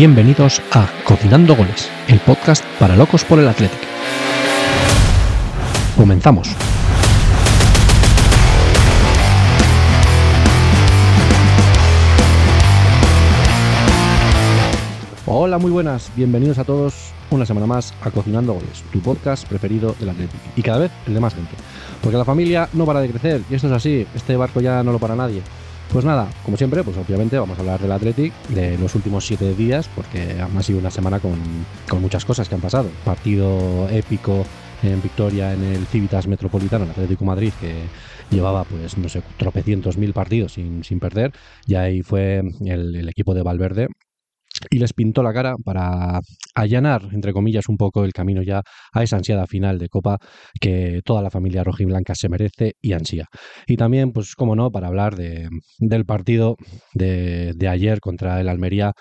Bienvenidos a Cocinando Goles, el podcast para locos por el Atlético. Comenzamos. Hola, muy buenas, bienvenidos a todos una semana más a Cocinando Goles, tu podcast preferido del Atlético y cada vez el de más gente. Porque la familia no para de crecer y esto es así, este barco ya no lo para nadie. Pues nada, como siempre, pues obviamente vamos a hablar del Athletic de los últimos siete días, porque ha sido una semana con, con muchas cosas que han pasado. Partido épico en victoria en el Civitas Metropolitano, el Atlético Madrid, que llevaba, pues, no sé, tropecientos mil partidos sin, sin perder. Y ahí fue el, el equipo de Valverde y les pintó la cara para allanar, entre comillas, un poco el camino ya a esa ansiada final de Copa que toda la familia rojiblanca se merece y ansía. Y también, pues, como no, para hablar de, del partido de, de ayer contra el Almería,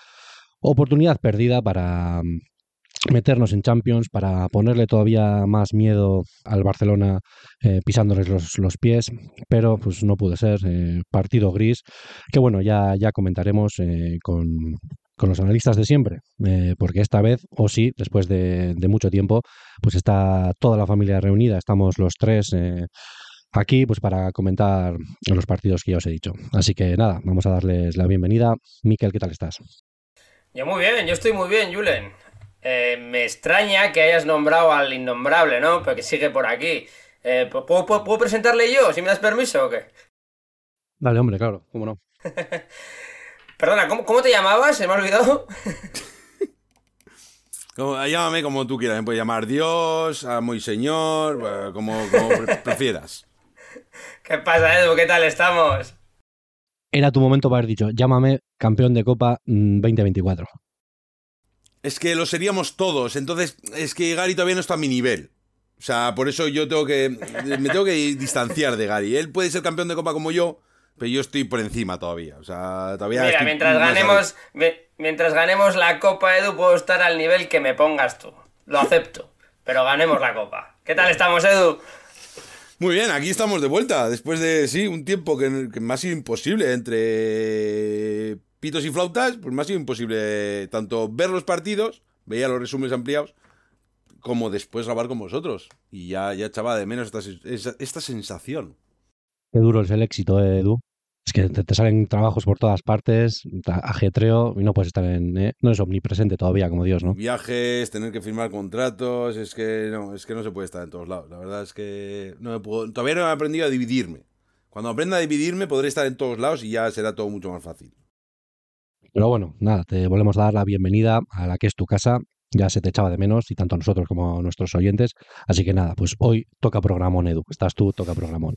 oportunidad perdida para mm, meternos en Champions, para ponerle todavía más miedo al Barcelona eh, pisándoles los, los, pies, pero pues no pudo ser. Eh, partido gris, que bueno, ya, ya comentaremos eh, con, con los analistas de siempre, eh, porque esta vez, o sí, después de, de, mucho tiempo, pues está toda la familia reunida, estamos los tres eh, aquí pues para comentar los partidos que ya os he dicho. Así que nada, vamos a darles la bienvenida. Miquel, ¿qué tal estás? Yo muy bien, yo estoy muy bien, Julen. Eh, me extraña que hayas nombrado al innombrable, ¿no? Porque sigue por aquí. ¿puedo, puedo, ¿Puedo presentarle yo, si me das permiso o qué? Dale, hombre, claro, cómo no. Perdona, ¿cómo, ¿cómo, te llamabas? Se me ha olvidado. como, llámame como tú quieras. Me puedes llamar Dios, a muy señor, como, como prefieras. ¿Qué pasa, Edu? ¿Qué tal estamos? Era tu momento para haber dicho, llámame campeón de Copa 2024. Es que lo seríamos todos. Entonces, es que Gary todavía no está a mi nivel. O sea, por eso yo tengo que. Me tengo que distanciar de Gary. Él puede ser campeón de Copa como yo pero yo estoy por encima todavía. O sea, todavía. Mira, mientras ganemos, mientras ganemos la Copa, Edu, puedo estar al nivel que me pongas tú. Lo acepto. pero ganemos la Copa. ¿Qué tal estamos, Edu? Muy bien, aquí estamos de vuelta. Después de, sí, un tiempo que, que me ha sido imposible entre pitos y flautas, pues me ha sido imposible tanto ver los partidos, veía los resúmenes ampliados, como después grabar con vosotros. Y ya, ya echaba de menos esta, esta sensación. Qué duro es el éxito, Edu. Es que te, te, salen trabajos por todas partes, ajetreo y no puedes estar en. ¿eh? No es omnipresente todavía, como Dios, ¿no? Viajes, tener que firmar contratos, es que no, es que no se puede estar en todos lados. La verdad es que no me puedo, todavía no he aprendido a dividirme. Cuando aprenda a dividirme, podré estar en todos lados y ya será todo mucho más fácil. Pero bueno, nada, te volvemos a dar la bienvenida a la que es tu casa. Ya se te echaba de menos, y tanto a nosotros como a nuestros oyentes. Así que nada, pues hoy toca programón, Edu. Estás tú, toca programón.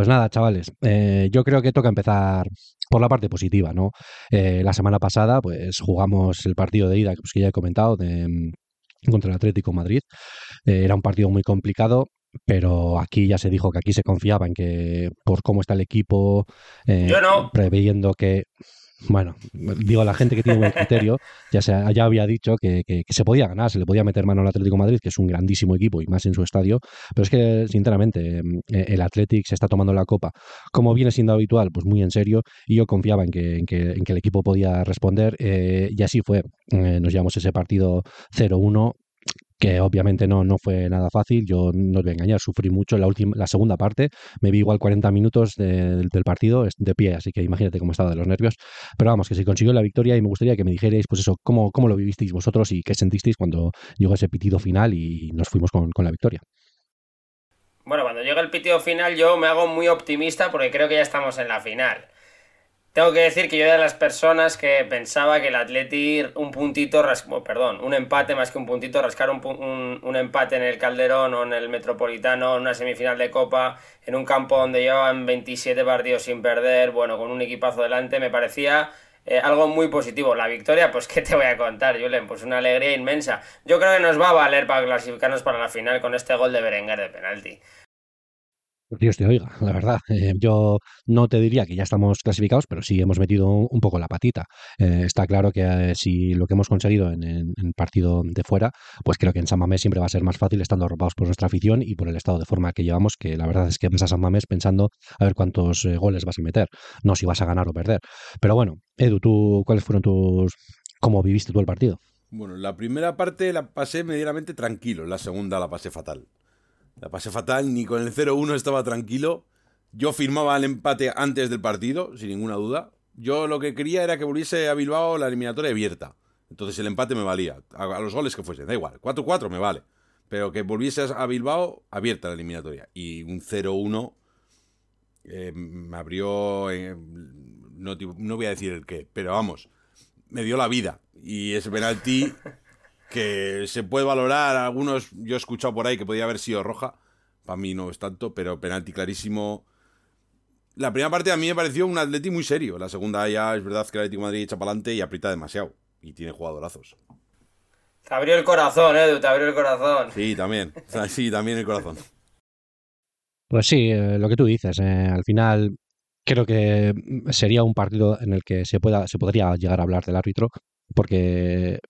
Pues nada, chavales, eh, yo creo que toca empezar por la parte positiva, ¿no? Eh, la semana pasada, pues jugamos el partido de ida, pues, que ya he comentado, de, contra el Atlético Madrid. Eh, era un partido muy complicado, pero aquí ya se dijo que aquí se confiaba en que por cómo está el equipo, yo no. preveyendo que bueno, digo, la gente que tiene buen criterio ya, se, ya había dicho que, que, que, se podía ganar, se le podía meter mano al Atlético Madrid, que es un grandísimo equipo y más en su estadio, pero es que, sinceramente, el Atlético se está tomando la copa, como viene siendo habitual, pues muy en serio, y yo confiaba en que, en que, en que el equipo podía responder, eh, y así fue. Eh, nos llevamos ese partido 0-1, que obviamente no, no fue nada fácil, yo no os voy a engañar, sufrí mucho la, última, la segunda parte, me vi igual 40 minutos de, del partido de pie, así que imagínate cómo estaba de los nervios, pero vamos, que se consiguió la victoria y me gustaría que me dijerais, pues eso, cómo, cómo lo vivisteis vosotros y qué sentisteis cuando llegó ese pitido final y nos fuimos con, con la victoria. Bueno, cuando llega el pitido final yo me hago muy optimista porque creo que ya estamos en la final. Tengo que decir que yo era de las personas que pensaba que el Atleti un puntito, oh, perdón, un empate más que un puntito, rascar un, un, un, empate en el Calderón o en el Metropolitano, en una semifinal de Copa, en un campo donde llevaban 27 partidos sin perder, bueno, con un equipazo delante, me parecía eh, algo muy positivo. La victoria, pues, ¿qué te voy a contar, Julen? Pues una alegría inmensa. Yo creo que nos va a valer para clasificarnos para la final con este gol de Berenguer de penalti. Dios te oiga, la verdad. Eh, yo no te diría que ya estamos clasificados, pero sí hemos metido un poco la patita. Eh, está claro que eh, si lo que hemos conseguido en, en, partido de fuera, pues creo que en San Mamés siempre va a ser más fácil estando arropados por nuestra afición y por el estado de forma que llevamos, que la verdad es que vas a San Mamés pensando a ver cuántos goles vas a meter, no si vas a ganar o perder. Pero bueno, Edu, ¿tú cuáles fueron tus ¿Cómo viviste tú el partido? Bueno, la primera parte la pasé medianamente tranquilo, la segunda la pasé fatal. La pasé fatal, ni con el 0-1 estaba tranquilo. Yo firmaba el empate antes del partido, sin ninguna duda. Yo lo que quería era que volviese a Bilbao la eliminatoria abierta. Entonces el empate me valía, a, los goles que fuesen, da igual, 4-4 me vale. Pero que volviese a Bilbao abierta la eliminatoria. Y un 0-1 eh, me abrió, eh, no, no voy a decir el qué, pero vamos, me dio la vida. Y ese penalti que se puede valorar, algunos yo he escuchado por ahí que podía haber sido roja, para mí no es tanto, pero penalti clarísimo. La primera parte a mí me pareció un Atleti muy serio, la segunda ya es verdad que el Atlético Madrid echa para adelante y aprieta demasiado, y tiene jugadorazos. Te abrió el corazón, Edu, te abrió el corazón. Sí, también, sí, también el corazón. Pues sí, eh, lo que tú dices, eh, al final creo que sería un partido en el que se, pueda, se podría llegar a hablar del árbitro, porque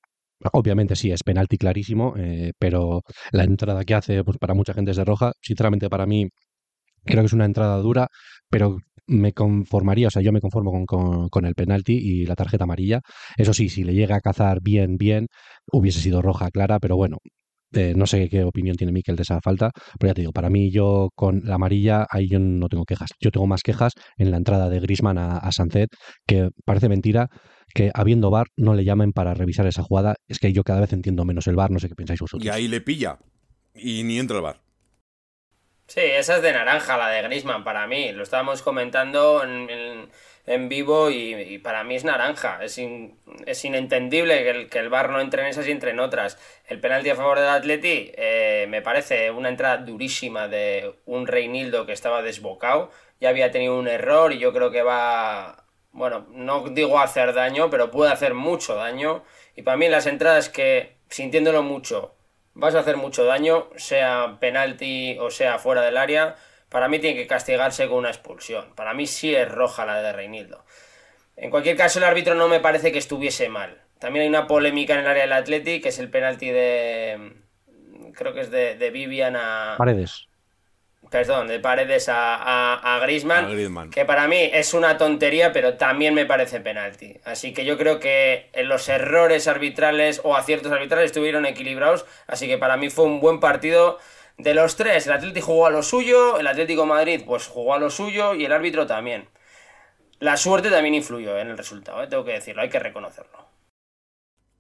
obviamente sí, es penalti clarísimo, eh, pero la entrada que hace pues, para mucha gente es de roja. Sinceramente, para mí creo que es una entrada dura, pero me conformaría, o sea, yo me conformo con, el penalti y la tarjeta amarilla. Eso sí, si le llega a cazar bien, bien, hubiese sido roja clara, pero bueno, eh, no sé qué opinión tiene Miquel de esa falta, pero ya te digo, para mí yo con la amarilla ahí yo no tengo quejas. Yo tengo más quejas en la entrada de Grisman a, a que parece mentira que habiendo VAR no le llamen para revisar esa jugada. Es que yo cada vez entiendo menos el VAR, no sé qué pensáis vosotros. Y ahí le pilla y ni entra el VAR. Sí, esa es de naranja, la de Grisman, para mí. Lo estábamos comentando en en vivo y, para mí es naranja. Es, es inentendible que el, que el bar no entre en esas y entre en otras. El penalti a favor del Atleti eh, me parece una entrada durísima de un Reinildo que estaba desbocado. Ya había tenido un error y yo creo que va, bueno, no digo hacer daño, pero puede hacer mucho daño. Y para mí las entradas que, sintiéndolo mucho, vas a hacer mucho daño, sea penalti o sea fuera del área, para mí tiene que castigarse con una expulsión. Para mí sí es roja la de Reinildo. En cualquier caso, el árbitro no me parece que estuviese mal. También hay una polémica en el área del Atleti, que es el penalti de. Creo que es de, de Vivian a. Paredes. Perdón, de Paredes a, a, a, Griezmann, Que para mí es una tontería, pero también me parece penalti. Así que yo creo que los errores arbitrales o aciertos arbitrales estuvieron equilibrados. Así que para mí fue un buen partido de los tres, el Atlético jugó a lo suyo, el Atlético Madrid pues jugó a lo suyo y el árbitro también. La suerte también influyó en el resultado, ¿eh? tengo que decirlo, hay que reconocerlo.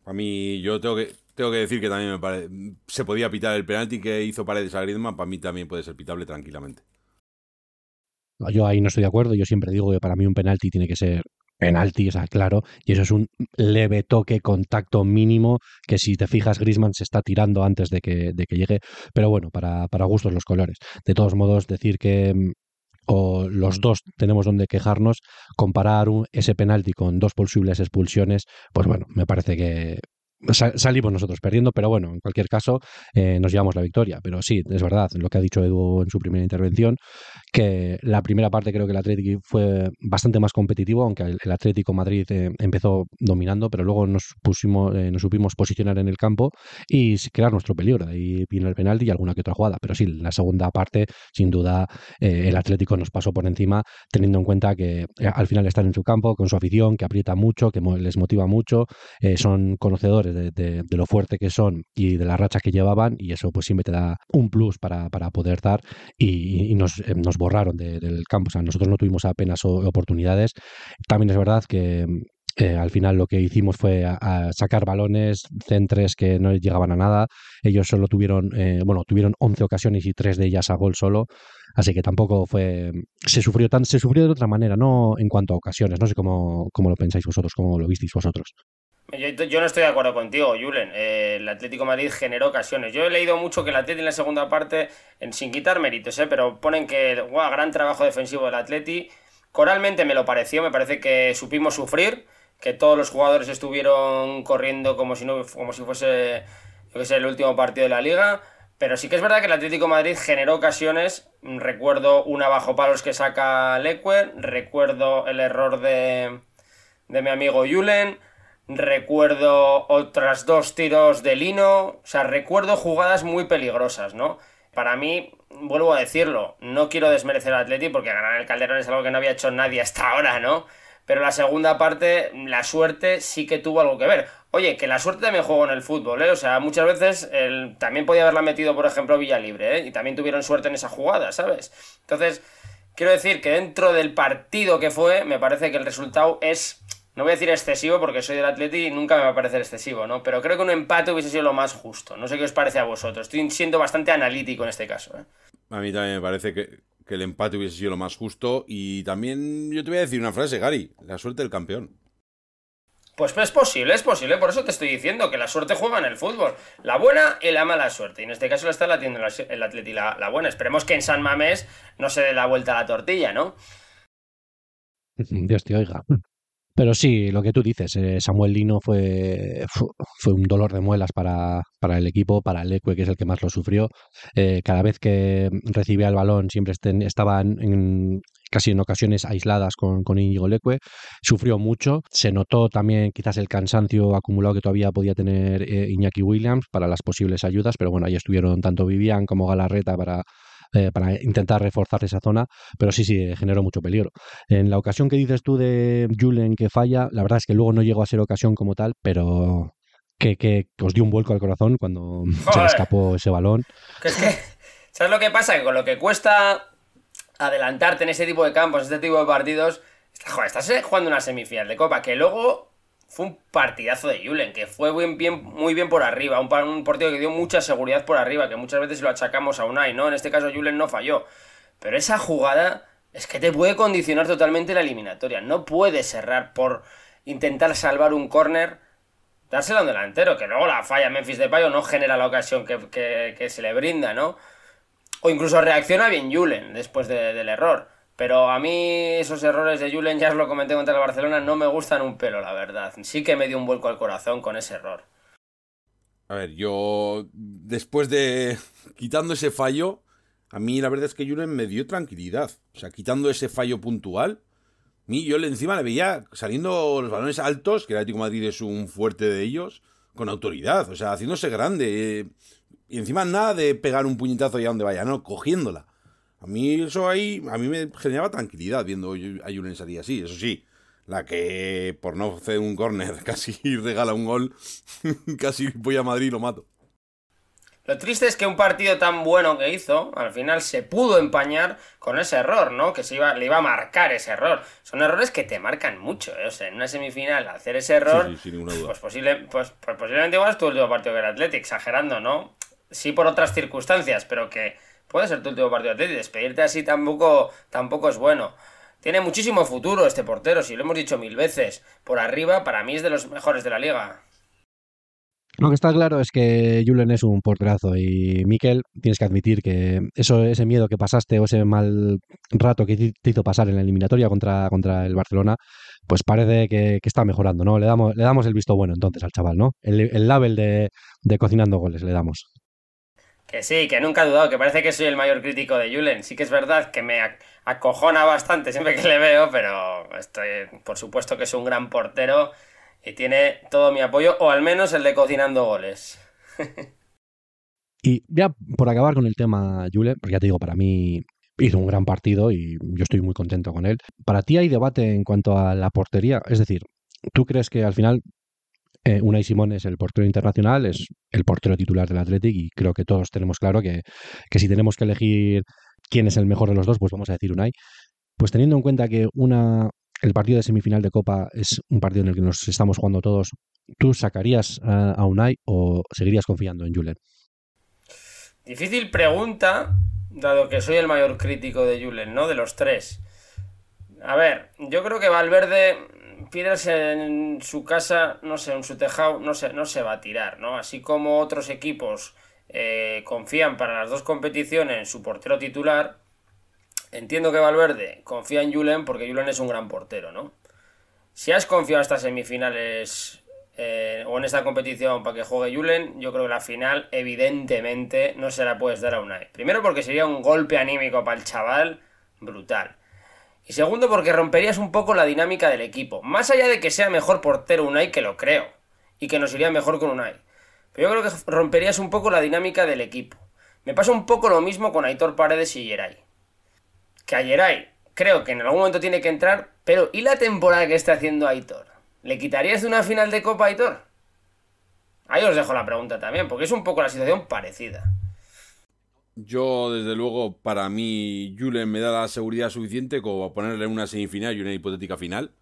A mí, yo tengo que, tengo que decir que también me parece, se podía pitar el penalti que hizo Paredes a Griezmann, para mí también puede ser pitable tranquilamente. Yo ahí no estoy de acuerdo, yo siempre digo que para mí un penalti tiene que ser penalti, o sea, claro, y eso es un leve toque, contacto mínimo, que si te fijas, Grisman se está tirando antes de que, de que llegue, pero bueno, para, para gustos los colores. De todos modos, decir que mm, o los dos tenemos donde quejarnos, comparar ese penalti con dos posibles expulsiones, pues bueno, me parece que salimos nosotros perdiendo, pero bueno, en cualquier caso eh, nos llevamos la victoria. Pero sí, es verdad lo que ha dicho Edu en su primera intervención, que la primera parte creo que el Atlético fue bastante más competitivo, aunque el, Atlético Madrid eh, empezó dominando, pero luego nos pusimos, eh, nos supimos posicionar en el campo y crear nuestro peligro. Ahí vino el penalti y alguna que otra jugada. Pero sí, la segunda parte, sin duda, el Atlético nos pasó por encima, teniendo en cuenta que al final están en su campo, con su afición, que aprieta mucho, que les motiva mucho, son conocedores de, lo fuerte que son y de la racha que llevaban y eso pues siempre te da un plus para, poder dar y, nos, eh, nos, borraron del campo. O sea, nosotros no tuvimos apenas oportunidades. También es verdad que eh, al final lo que hicimos fue sacar balones, centres que no llegaban a nada. Ellos solo tuvieron, eh, bueno, tuvieron 11 ocasiones y tres de ellas a gol solo. Así que tampoco fue. Se sufrió tan, se sufrió de otra manera, no en cuanto a ocasiones. No sé cómo, cómo lo pensáis vosotros, cómo lo visteis vosotros. Yo, no estoy de acuerdo contigo, Julen. Eh, el Atlético Madrid generó ocasiones. Yo he leído mucho que el Atlético en la segunda parte, sin quitar méritos, eh, pero ponen que, guau, gran trabajo defensivo del Atleti. Coralmente me lo pareció, me parece que supimos sufrir, que todos los jugadores estuvieron corriendo como si, no, como si fuese el último partido de la liga. Pero sí que es verdad que el Atlético Madrid generó ocasiones. Recuerdo una bajo palos que saca Leque, recuerdo el error de, de mi amigo Julen recuerdo otras dos tiros de Lino, o sea, recuerdo jugadas muy peligrosas, ¿no? Para mí, vuelvo a decirlo, no quiero desmerecer al Atleti porque ganar el Calderón es algo que no había hecho nadie hasta ahora, ¿no? pero la segunda parte, la suerte sí que tuvo algo que ver. Oye, que la suerte también jugó en el fútbol, ¿eh? O sea, muchas veces también podía haberla metido, por ejemplo, Villalibre, ¿eh? Y también tuvieron suerte en esa jugada, ¿sabes? Entonces, quiero decir que dentro del partido que fue, me parece que el resultado es no voy a decir excesivo porque soy del Atleti y nunca me va a parecer excesivo, ¿no? Pero creo que un empate hubiese sido lo más justo. No sé qué os parece a vosotros. Estoy siendo bastante analítico en este caso. ¿eh? A mí también me parece que, que, el empate hubiese sido lo más justo. Y también yo te voy a decir una frase, Gary. La suerte del campeón. Pues es posible, es posible. Por eso te estoy diciendo que la suerte juega en el fútbol. La buena y la mala suerte. Y en este caso la está latiendo el Atleti la, la buena. Esperemos que en San Mamés no se dé la vuelta a la tortilla, ¿no? Dios te oiga. Pero sí, lo que tú dices, eh, Samuel Lino fue, fue un dolor de muelas para, para el equipo, para el Ecue, que es el que más lo sufrió. Eh, cada vez que recibía el balón siempre estaba en, casi en ocasiones aisladas con, con Íñigo Leque, sufrió mucho, se notó también quizás el cansancio acumulado que todavía podía tener eh, Iñaki Williams para las posibles ayudas, pero bueno, ahí estuvieron tanto Vivian como Galarreta para eh, para intentar reforzar esa zona, pero sí, sí, generó mucho peligro. En la ocasión que dices tú de Julen que falla, la verdad es que luego no llegó a ser ocasión como tal, pero que, que, os dio un vuelco al corazón cuando se le escapó ese balón. es que, ¿sabes lo que pasa? Que con lo que cuesta adelantarte en ese tipo de campos, en este tipo de partidos, joder, estás jugando una semifinal de Copa, que luego fue un partidazo de Julen, que fue muy bien, por arriba, un, partido que dio mucha seguridad por arriba, que muchas veces lo achacamos a Unai, ¿no? En este caso Julen no falló, pero esa jugada es que te puede condicionar totalmente la eliminatoria, no puedes cerrar por intentar salvar un córner, dárselo a un delantero, que luego la falla Memphis de Payo no genera la ocasión que, se le brinda, ¿no? O incluso reacciona bien Julen después del error. Pero a mí esos errores de Julen, ya os lo comenté contra el Barcelona, no me gustan un pelo, la verdad. Sí que me dio un vuelco al corazón con ese error. A ver, yo después de quitando ese fallo, a mí la verdad es que Julen me dio tranquilidad. O sea, quitando ese fallo puntual, mí yo encima le veía saliendo los balones altos, que el Atlético Madrid es un fuerte de ellos, con autoridad, o sea, haciéndose grande. y encima nada de pegar un puñetazo allá donde vaya, no, cogiéndola. A mí eso ahí, a mí me generaba tranquilidad viendo a Julen salir así, eso sí. La que por no hacer un córner casi regala un gol, casi voy a Madrid y lo mato. Lo triste es que un partido tan bueno que hizo, al final se pudo empañar con ese error, ¿no? Que se iba, le iba a marcar ese error. Son errores que te marcan mucho, ¿eh? O sea, en una semifinal hacer ese error, Pues, posible, pues, pues, posiblemente igual es tu último partido que el Athletic, exagerando, ¿no? Sí por otras circunstancias, pero que puede ser tu último partido de Despedirte así tampoco, tampoco es bueno. Tiene muchísimo futuro este portero, si lo hemos dicho mil veces. Por arriba, para mí es de los mejores de la liga. Lo que está claro es que Julen es un porterazo y Miquel, tienes que admitir que eso, ese miedo que pasaste o ese mal rato que te hizo pasar en la eliminatoria contra, contra el Barcelona, pues parece que, está mejorando, ¿no? Le damos, le damos el visto bueno entonces al chaval, ¿no? El, el label de cocinando goles le damos. Que sí, que nunca he dudado, que parece que soy el mayor crítico de Julen. Sí que es verdad que me acojona bastante siempre que le veo, pero por supuesto que es un gran portero y tiene todo mi apoyo, o al menos el de cocinando goles. y ya por acabar con el tema Julen, porque ya te digo, para mí hizo un gran partido y yo estoy muy contento con él. Para ti hay debate en cuanto a la portería, es decir, ¿tú crees que al final eh, Unai Simón es el portero internacional, es el portero titular del Athletic y creo que todos tenemos claro que, si tenemos que elegir quién es el mejor de los dos, pues vamos a decir Unai. Pues teniendo en cuenta que una, el partido de semifinal de Copa es un partido en el que nos estamos jugando todos, ¿tú sacarías a, Unai o seguirías confiando en Julen? Difícil pregunta, dado que soy el mayor crítico de Julen, ¿no? De los tres. A ver, yo creo que Valverde Piedras en su casa, no sé, en su tejado, no se, no se va a tirar, ¿no? Así como otros equipos eh, confían para las dos competiciones en su portero titular, entiendo que Valverde confía en Julen porque Julen es un gran portero, ¿no? Si has confiado estas semifinales eh, o en esta competición para que juegue Julen, yo creo que la final evidentemente no se la puedes dar a Unai. Primero porque sería un golpe anímico para el chaval brutal. Y segundo, porque romperías un poco la dinámica del equipo. Más allá de que sea mejor portero Unai, que lo creo. Y que nos iría mejor con Unai. Pero yo creo que romperías un poco la dinámica del equipo. Me pasa un poco lo mismo con Aitor Paredes y Geray. Que a Geray creo que en algún momento tiene que entrar, Pero, ¿y la temporada que está haciendo Aitor? ¿Le quitarías de una final de Copa a Aitor? Ahí os dejo la pregunta también, porque es un poco la situación parecida. Yo, desde luego, para mí, Julen me da la seguridad suficiente como para ponerle una semifinal y una hipotética final.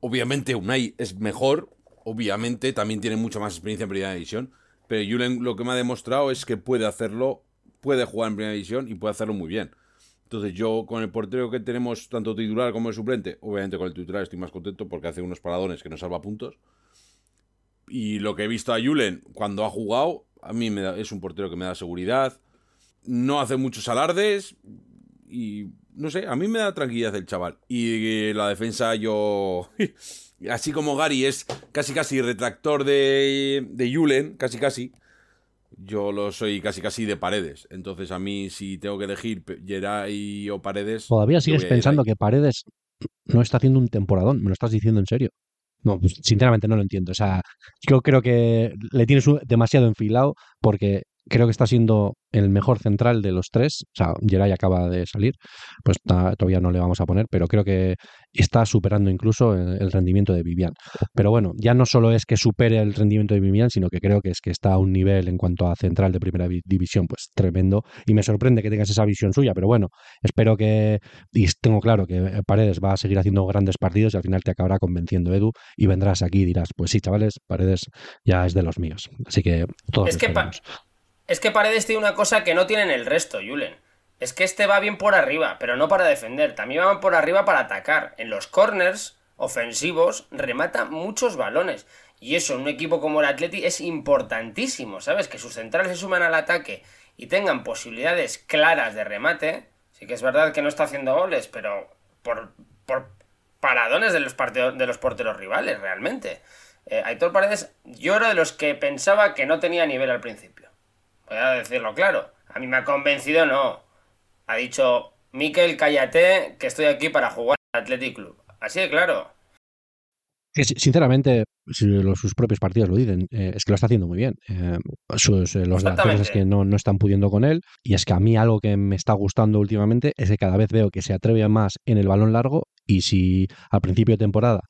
Obviamente, Unai es mejor. Obviamente, también tiene mucha más experiencia en primera división. Pero Julen lo que me ha demostrado es que puede hacerlo, puede jugar en primera división y puede hacerlo muy bien. Entonces, yo con el portero que tenemos, tanto titular como el suplente, obviamente con el titular estoy más contento porque hace unos paradones que nos salva puntos. Y lo que he visto a Julen cuando ha jugado, a mí me da, es un portero que me da seguridad no hace muchos alardes y no sé, a mí me da tranquilidad el chaval. Y la defensa yo... Así como Gary es casi casi retractor de, de Julen, casi casi, yo lo soy casi casi de Paredes. Entonces a mí si tengo que elegir Geray o Paredes... Todavía sigues pensando que Paredes no está haciendo un temporadón, me lo estás diciendo en serio. No, pues sinceramente no lo entiendo. O sea, yo creo que le tienes demasiado enfilado porque creo que está siendo el mejor central de los tres. O sea, Geray acaba de salir, pues todavía no le vamos a poner, pero creo que está superando incluso el, rendimiento de Vivian. Pero bueno, ya no solo es que supere el rendimiento de Vivian, sino que creo que es que está a un nivel en cuanto a central de primera división, pues tremendo. Y me sorprende que tengas esa visión suya, pero bueno, espero que, y tengo claro que Paredes va a seguir haciendo grandes partidos y al final te acabará convenciendo Edu y vendrás aquí y dirás, pues sí, chavales, Paredes ya es de los míos. Así que todos... Es que es que Paredes tiene una cosa que no tienen el resto, Julen. Es que este va bien por arriba, pero no para defender. También va por arriba para atacar. En los corners ofensivos remata muchos balones. Y eso en un equipo como el Atleti es importantísimo, ¿sabes? Que sus centrales se suman al ataque y tengan posibilidades claras de remate. Sí que es verdad que no está haciendo goles, pero por, paradones de los, de los porteros rivales, realmente. Eh, Aitor Paredes, yo era de los que pensaba que no tenía nivel al principio. Voy a decirlo claro. A mí me ha convencido, no. Ha dicho, Miquel, cállate, que estoy aquí para jugar al Athletic Club. Así de claro. Sinceramente, si sus propios partidos lo dicen, eh, es que lo está haciendo muy bien. Eh, sus, eh, los delanteros es que no, no, están pudiendo con él. Y es que a mí algo que me está gustando últimamente es que cada vez veo que se atreve más en el balón largo. Y si al principio de temporada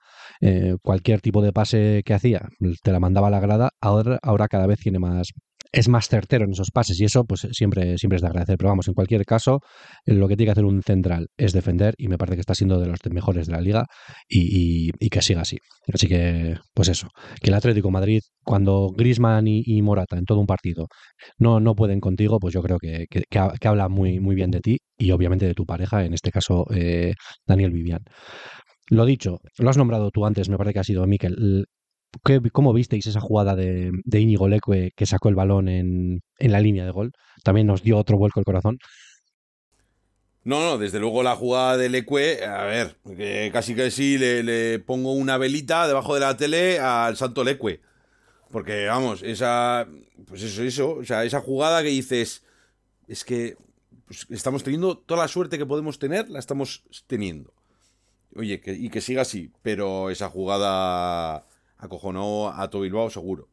cualquier tipo de pase que hacía te la mandaba a la grada, ahora, ahora cada vez tiene más, es más certero en esos pases y eso pues siempre, siempre es de agradecer. Pero vamos, en cualquier caso, lo que tiene que hacer un central es defender y me parece que está siendo de los mejores de la liga y, que siga así. Así que, pues eso, que el Atlético Madrid, cuando Grisman y, Morata en todo un partido no, no pueden contigo, pues yo creo que, que, habla muy, muy bien de ti y obviamente de tu pareja, en este caso eh, Daniel Vivian. Lo dicho, lo has nombrado tú antes, me parece que ha sido Miquel. ¿Cómo visteis esa jugada de, de Íñigo Leque que sacó el balón en, en, la línea de gol? También nos dio otro vuelco el corazón. No, no, desde luego la jugada de Leque, a ver, casi que sí le, le, pongo una velita debajo de la tele al santo Leque. Porque, vamos, esa. Pues eso, eso. O sea, esa jugada que dices. Es que pues, estamos teniendo toda la suerte que podemos tener, la estamos teniendo. Oye, que, y que siga así, pero esa jugada acojonó a tu Bilbao seguro.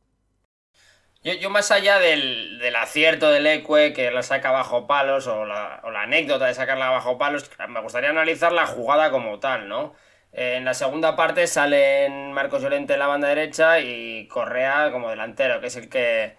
Yo, más allá del, acierto del Ecue, que la saca bajo palos, o la, anécdota de sacarla bajo palos, me gustaría analizar la jugada como tal, ¿no? En la segunda parte salen Marcos Llorente en la banda derecha y Correa como delantero, que es el que,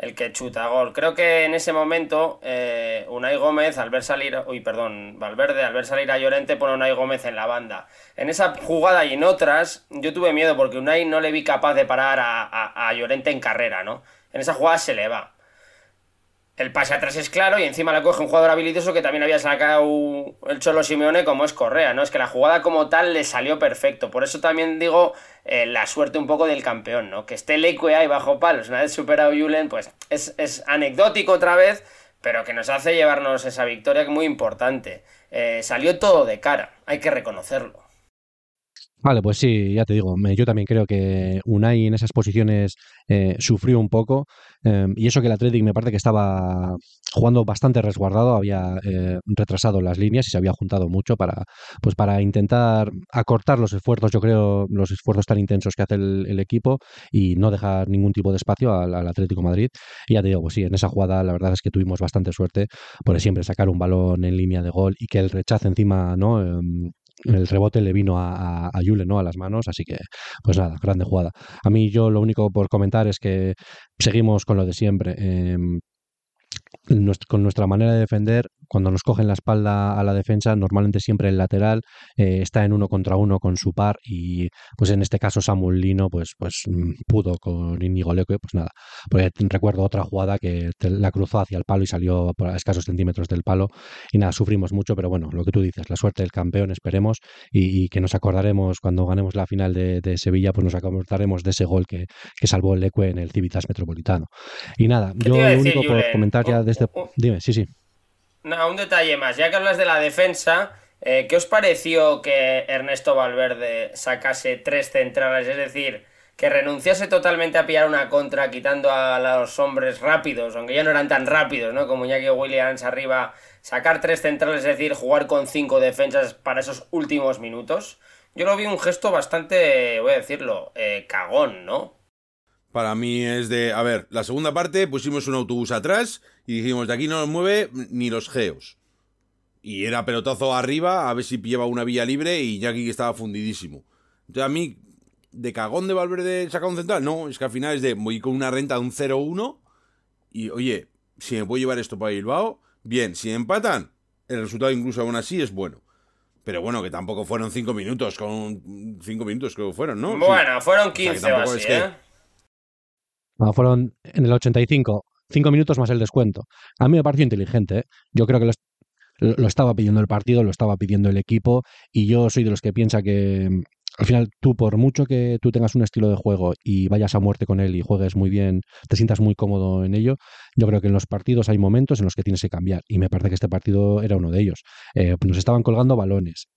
el que chuta gol. Creo que en ese momento eh, Unai Gómez, al ver salir, uy, perdón, Valverde, al ver salir a Llorente, pone a Unai Gómez en la banda. En esa jugada y en otras, yo tuve miedo porque Unai no le vi capaz de parar a, a Llorente en carrera, ¿no? En esa jugada se le va. El pase atrás es claro y encima la coge un jugador habilidoso que también había sacado el Cholo Simeone como es Correa, ¿no? Es que la jugada como tal le salió perfecto. Por eso también digo eh, la suerte un poco del campeón, ¿no? Que esté Leque ahí bajo palos, una vez superado Julen, pues es, anecdótico otra vez, pero que nos hace llevarnos esa victoria que es muy importante. Eh, salió todo de cara, hay que reconocerlo. Vale, pues sí, ya te digo, yo también creo que Unai en esas posiciones eh, sufrió un poco em, y eso que el Athletic me parece que estaba jugando bastante resguardado, había eh, retrasado las líneas y se había juntado mucho para, pues para intentar acortar los esfuerzos, yo creo, los esfuerzos tan intensos que hace el, equipo y no dejar ningún tipo de espacio al, Atlético Madrid. Y ya te digo, pues sí, en esa jugada la verdad es que tuvimos bastante suerte por siempre sacar un balón en línea de gol y que el rechace encima, ¿no? Em, el rebote le vino a, a, Yule, ¿no? A las manos, así que, pues nada, grande jugada. A mí yo lo único por comentar es que seguimos con lo de siempre. Eh, con nuestra manera de defender, cuando nos cogen la espalda a la defensa, normalmente siempre el lateral eh, está en uno contra uno con su par y pues en este caso Samuel Lino pues, pues mm, pudo con Inigo Leque, pues nada, porque recuerdo otra jugada que la cruzó hacia el palo y salió por escasos centímetros del palo y nada, sufrimos mucho, pero bueno, lo que tú dices, la suerte del campeón, esperemos y, que nos acordaremos cuando ganemos la final de, Sevilla, pues nos acordaremos de ese gol que, que salvó el Leque en el Civitas Metropolitano. Y nada, yo lo único por comentar ya desde... Dime, sí, sí. No, un detalle más. Ya que hablas de la defensa, eh, ¿qué os pareció que Ernesto Valverde sacase tres centrales? Es decir, que renunciase totalmente a pillar una contra, quitando a los hombres rápidos, aunque ya no eran tan rápidos, ¿no? Como Iñaki Williams arriba, sacar tres centrales, es decir, jugar con cinco defensas para esos últimos minutos. Yo lo vi un gesto bastante, voy a decirlo, eh, cagón, ¿no? Para mí es de, a ver, la segunda parte pusimos un autobús atrás y dijimos, de aquí no nos mueve ni los geos. Y era pelotazo arriba, a ver si pillaba una vía libre y Jackie que estaba fundidísimo. Entonces a mí, de cagón de Valverde sacar un central, no, es que al final es de, voy con una renta de un 0-1 y oye, si me puedo llevar esto para Bilbao, bien, si empatan, el resultado incluso aún así es bueno. Pero bueno, que tampoco fueron 5 minutos, con 5 minutos creo que fueron, ¿no? Bueno, fueron 15 o, así, ¿eh? fueron en el 85, cinco minutos más el descuento. A mí me pareció inteligente. ¿eh? Yo creo que lo, estaba pidiendo el partido, lo estaba pidiendo el equipo, y yo soy de los que piensa que mm, al final tú, por mucho que tú tengas un estilo de juego y vayas a muerte con él y juegues muy bien, te sientas muy cómodo en ello, yo creo que en los partidos hay momentos en los que tienes que cambiar. Y me parece que este partido era uno de ellos. Eh, nos estaban colgando balones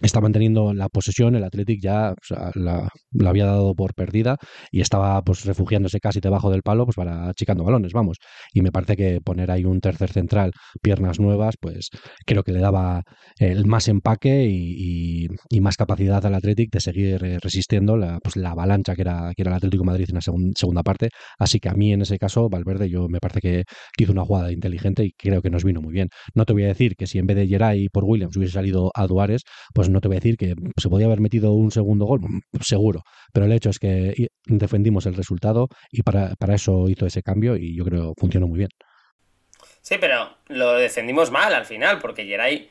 está manteniendo la posesión, el Athletic ya la, había dado por perdida y estaba pues refugiándose casi debajo del palo pues para achicando balones, vamos. Y me parece que poner ahí un tercer central, piernas nuevas, pues creo que le daba el más empaque y, más capacidad al Athletic de seguir eh, resistiendo la, pues, la avalancha que era, que era el Atlético Madrid en la segunda parte. Así que a mí en ese caso, Valverde, yo me parece que, hizo una jugada inteligente y creo que nos vino muy bien. No te voy a decir que si en vez de Geray por Williams hubiese salido a Duares, pues no te voy a decir que se podía haber metido un segundo gol, seguro, pero el hecho es que defendimos el resultado y para, eso hizo ese cambio y yo creo que funcionó muy bien. Sí, pero lo defendimos mal al final, porque Geray,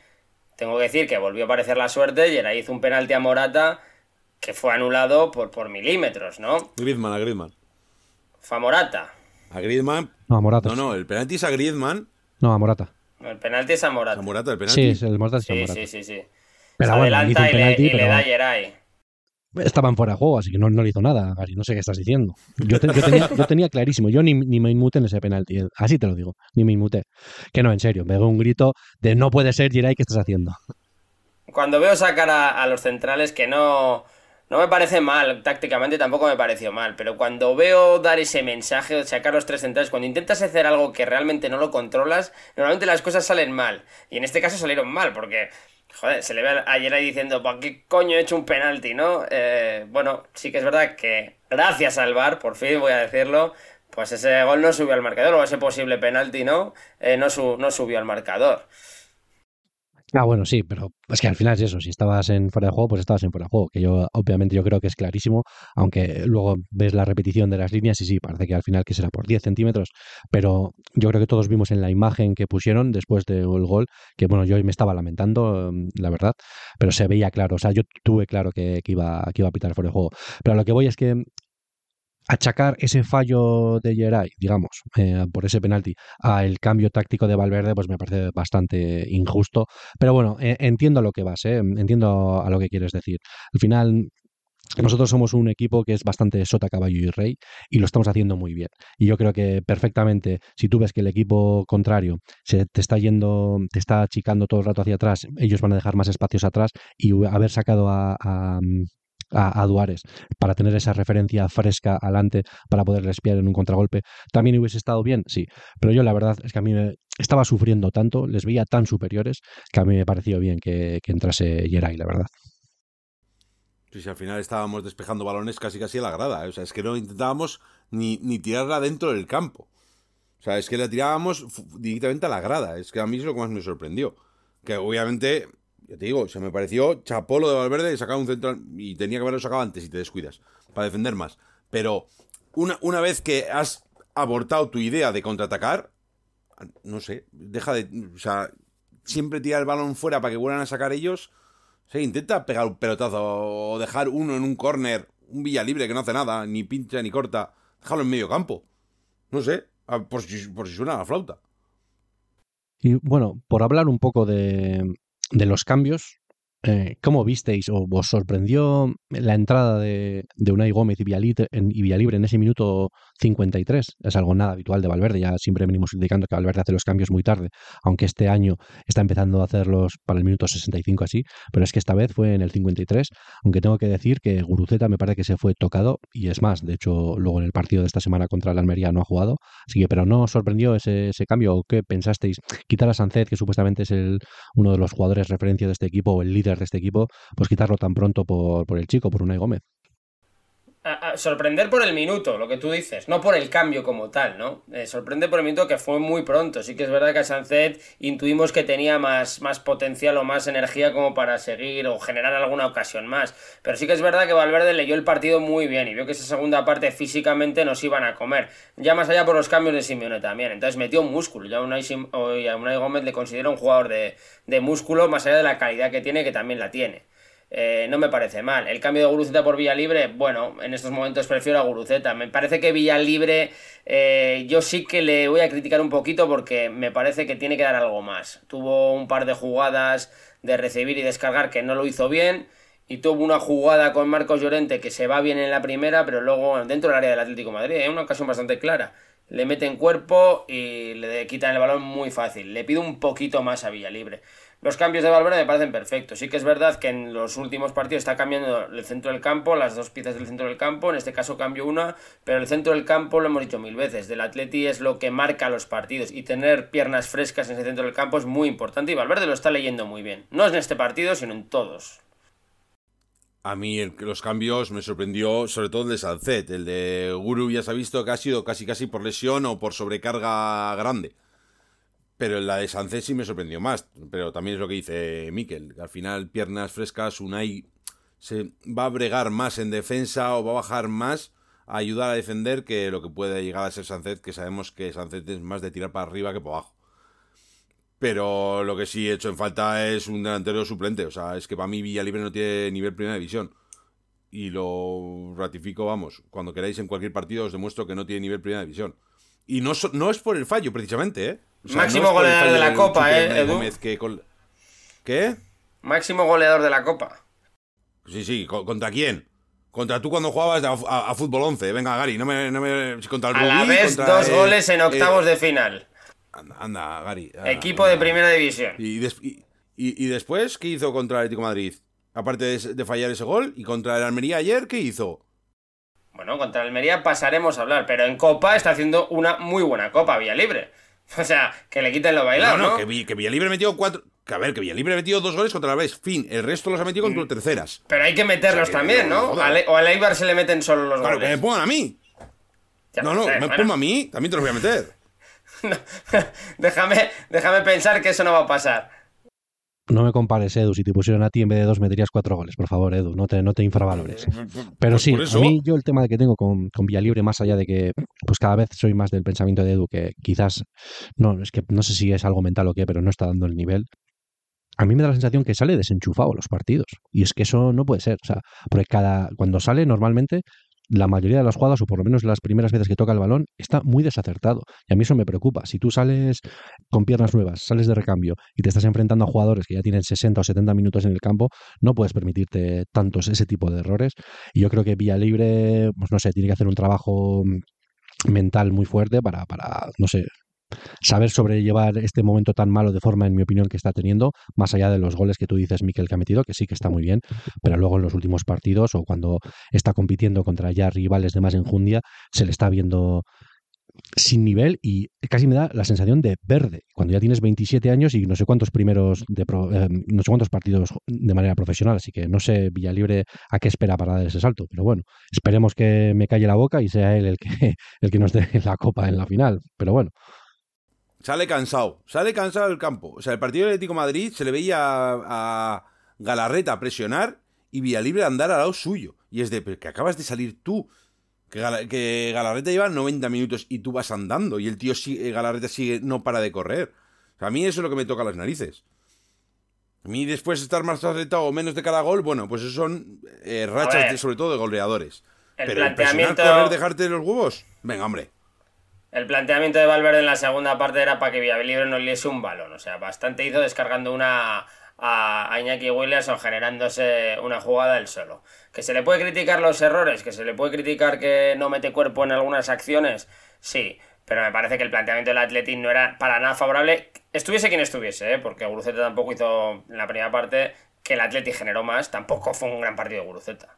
tengo que decir que volvió a aparecer la suerte, Geray hizo un penalti a Morata que fue anulado por, por milímetros, ¿no? Griezmann, a Griezmann. Fue a Morata. A Griezmann. No, a Morata. No, no, el penalti es a Griezmann. No, a Morata. el penalti es a Morata. A Morata, el penalti. Sí, el Morata es a Morata. Sí, sí, sí. Pero adelanta y, le, da Geray. Estaban fuera de juego, así que no, no le hizo nada, Gary. No sé qué estás diciendo. Yo, tenía, clarísimo. Yo ni, ni, me inmuté en ese penalti. Así te lo digo. Ni me inmuté. Que no, en serio. Me veo un grito de no puede ser, Geray, ¿qué estás haciendo? Cuando veo sacar a, a los centrales que no. No me parece mal, tácticamente tampoco me pareció mal, pero cuando veo dar ese mensaje de sacar los tres centrales, cuando intentas hacer algo que realmente no lo controlas, normalmente las cosas salen mal. Y en este caso salieron mal, porque joder, se le ve ayer ahí diciendo, ¿para qué coño he hecho un penalti, no? Eh, bueno, sí que es verdad que gracias al VAR, por fin voy a decirlo, pues ese gol no subió al marcador, o ese posible penalti, ¿no? Eh, no, no subió al marcador. Ah, bueno, sí, pero es que al final es eso. Si estabas en fuera de juego, pues estabas en fuera de juego. Que yo, obviamente, yo creo que es clarísimo. Aunque luego ves la repetición de las líneas y sí, parece que al final que será por 10 centímetros. Pero yo creo que todos vimos en la imagen que pusieron después del gol, que bueno, yo me estaba lamentando, mm, la verdad, pero se veía claro. O sea, yo tuve claro que, iba, que iba a pitar fuera de juego. Pero lo que voy es que achacar ese fallo de Geray, digamos, eh, por ese penalti, al cambio táctico de Valverde, pues me parece bastante injusto. Pero bueno, eh, entiendo lo que vas, eh, entiendo a lo que quieres decir. Al final, nosotros somos un equipo que es bastante sota, caballo y rey y lo estamos haciendo muy bien. Y yo creo que perfectamente, si tú ves que el equipo contrario se te está yendo, te está achicando todo el rato hacia atrás, ellos van a dejar más espacios atrás y haber sacado a, a, Duares para tener esa referencia fresca adelante para poder espiar en un contragolpe. ¿También hubiese estado bien? Sí, pero yo la verdad es que a mí me estaba sufriendo tanto, les veía tan superiores que a mí me pareció bien que, entrase Geray, la verdad. Sí, sí, al final estábamos despejando balones casi casi a la grada. ¿eh? O sea, es que no intentábamos ni, ni tirarla dentro del campo. O sea, es que la tirábamos directamente a la grada. Es que a mí es lo que más me sorprendió. Que obviamente Ya te digo, se me pareció chapolo de Valverde de sacar un central y tenía que haberlo sacado antes y te descuidas para defender más. Pero una, una vez que has abortado tu idea de contraatacar, no sé, deja de. O sea, siempre tirar el balón fuera para que vuelvan a sacar ellos. O intenta pegar un pelotazo o dejar uno en un córner, un villa libre que no hace nada, ni pincha ni corta. Déjalo en medio campo. No sé, por si, por si suena la flauta. Y bueno, por hablar un poco de, de los cambios, eh, ¿Cómo visteis o os sorprendió la entrada de, de Unai Gómez y Villalibre, en, y en ese minuto 53? Es algo nada habitual de Valverde, ya siempre venimos indicando que Valverde hace los cambios muy tarde, aunque este año está empezando a hacerlos para el minuto 65 así, pero es que esta vez fue en el 53, aunque tengo que decir que Guruceta me parece que se fue tocado y es más, de hecho luego en el partido de esta semana contra el Almería no ha jugado, así que pero no os sorprendió ese, ese cambio o qué pensasteis quitar a Sancet, que supuestamente es el, uno de los jugadores referencia de este equipo o el líder de este equipo, pues quitarlo tan pronto por, por el chico, por Unai Gómez sorprender por el minuto, lo que tú dices, no por el cambio como tal, ¿no? Eh, sorprende por el minuto que fue muy pronto. Sí que es verdad que a Sanzet intuimos que tenía más, más potencial o más energía como para seguir o generar alguna ocasión más. Pero sí que es verdad que Valverde leyó el partido muy bien y vio que esa segunda parte físicamente nos iban a comer. Ya más allá por los cambios de Simeone también. Entonces metió músculo. Ya a Unai, Gómez le considera un jugador de, de músculo más allá de la calidad que tiene, que también la tiene. Eh, no me parece mal. El cambio de Guruceta por Villalibre, bueno, en estos momentos prefiero a Guruceta. Me parece que Villalibre eh, yo sí que le voy a criticar un poquito porque me parece que tiene que dar algo más. Tuvo un par de jugadas de recibir y descargar que no lo hizo bien. Y tuvo una jugada con Marcos Llorente que se va bien en la primera, pero luego dentro del área del Atlético Madrid, es una ocasión bastante clara. Le meten cuerpo y le quitan el balón muy fácil. Le pido un poquito más a Villalibre. Los cambios de Valverde me parecen perfectos. Sí que es verdad que en los últimos partidos está cambiando el centro del campo, las dos piezas del centro del campo. En este caso cambio una, pero el centro del campo lo hemos dicho mil veces. Del Atleti es lo que marca los partidos y tener piernas frescas en ese centro del campo es muy importante y Valverde lo está leyendo muy bien. No es en este partido, sino en todos. A mí los cambios me sorprendió, sobre todo el de Salcet. El de Guru ya se ha visto que ha sido casi casi por lesión o por sobrecarga grande. Pero la de Sánchez sí me sorprendió más. Pero también es lo que dice Miquel. al final, piernas frescas, Unai se va a bregar más en defensa o va a bajar más a ayudar a defender que lo que puede llegar a ser Sánchez, que sabemos que Sánchez es más de tirar para arriba que para abajo. Pero lo que sí he hecho en falta es un delantero suplente. O sea, es que para mí Villalibre no tiene nivel primera división. Y lo ratifico, vamos. Cuando queráis en cualquier partido os demuestro que no tiene nivel primera división. Y no, no es por el fallo, precisamente, ¿eh? Máximo goleador de la Copa, ¿eh, Edu? ¿Qué? Máximo goleador de la Copa. Sí, sí, ¿contra quién? Contra tú cuando jugabas a, fútbol 11. Venga, Gary, no me. No me contra el a la vez, dos goles en octavos de final. Anda, Gary. Equipo de primera división. Y, y, después, ¿qué hizo contra el Atlético Madrid? Aparte de, de, fallar ese gol. ¿Y contra el Almería ayer, qué hizo? Bueno, contra el Almería pasaremos a hablar. Pero en Copa está haciendo una muy buena Copa, vía libre. O sea, que le quiten lo bailado, ¿no? no, Que, que Villalibre metió cuatro... Que a ver, que Villalibre metido dos goles contra la vez. Fin, el resto los ha metido contra mm. terceras. Pero hay que meterlos también, ¿no? o a Eibar se le meten solo los goles. Claro, que me pongan a mí. no, no, me pongan a mí, también te los voy a meter. déjame, déjame pensar que eso no va a pasar. No me compares, Edu. Si te pusieron a ti en vez de dos, meterías cuatro goles. Por favor, Edu, no te, no te infravalores. Pero pues sí, a mí yo el tema que tengo con, con Villalibre, más allá de que pues cada vez soy más del pensamiento de Edu, que quizás, no, es que no sé si es algo mental o qué, pero no está dando el nivel. A mí me da la sensación que sale desenchufado los partidos. Y es que eso no puede ser. O sea, porque cada, cuando sale normalmente la mayoría de las jugadas, o por lo menos las primeras veces que toca el balón, está muy desacertado. Y a mí eso me preocupa. Si tú sales con piernas nuevas, sales de recambio y te estás enfrentando a jugadores que ya tienen 60 o 70 minutos en el campo, no puedes permitirte tantos ese tipo de errores. Y yo creo que Vía Libre, pues no sé, tiene que hacer un trabajo mental muy fuerte para, para no sé, saber sobrellevar este momento tan malo de forma, en mi opinión, que está teniendo, más allá de los goles que tú dices, Miquel, que ha metido, que sí que está muy bien, pero luego en los últimos partidos o cuando está compitiendo contra ya rivales de más enjundia, se le está viendo sin nivel y casi me da la sensación de verde. Cuando ya tienes 27 años y no sé cuántos primeros de eh, no sé cuántos partidos de manera profesional así que no sé Villalibre a qué espera para dar ese salto pero bueno esperemos que me calle la boca y sea él el que el que nos dé la copa en la final. Pero bueno sale cansado, sale cansado del campo. O sea, el partido del Atlético de Madrid se le veía a, Galarreta presionar y Villalibre andar al lado suyo. Y es de, que acabas de salir tú. Que, Galarreta lleva 90 minutos y tú vas andando. Y el tío sigue, Galarreta sigue, no para de correr. O sea, a mí eso es lo que me toca las narices. A mí después de estar más atletado o menos de cada gol, bueno, pues eso son eh, rachas sobre todo de goleadores. El Pero planteamiento... correr, dejarte los huevos, venga, hombre. El planteamiento de Valverde en la segunda parte era para que Villalibre no liese un balón. O sea, bastante hizo descargando una a, Iñaki Williams o generándose una jugada él solo. Que se le puede criticar los errores, que se le puede criticar que no mete cuerpo en algunas acciones, sí. Pero me parece que el planteamiento del Athletic no era para nada favorable. Estuviese quien estuviese, ¿eh? porque Guruceta tampoco hizo en la primera parte que el Athletic generó más. Tampoco fue un gran partido de Guruceta.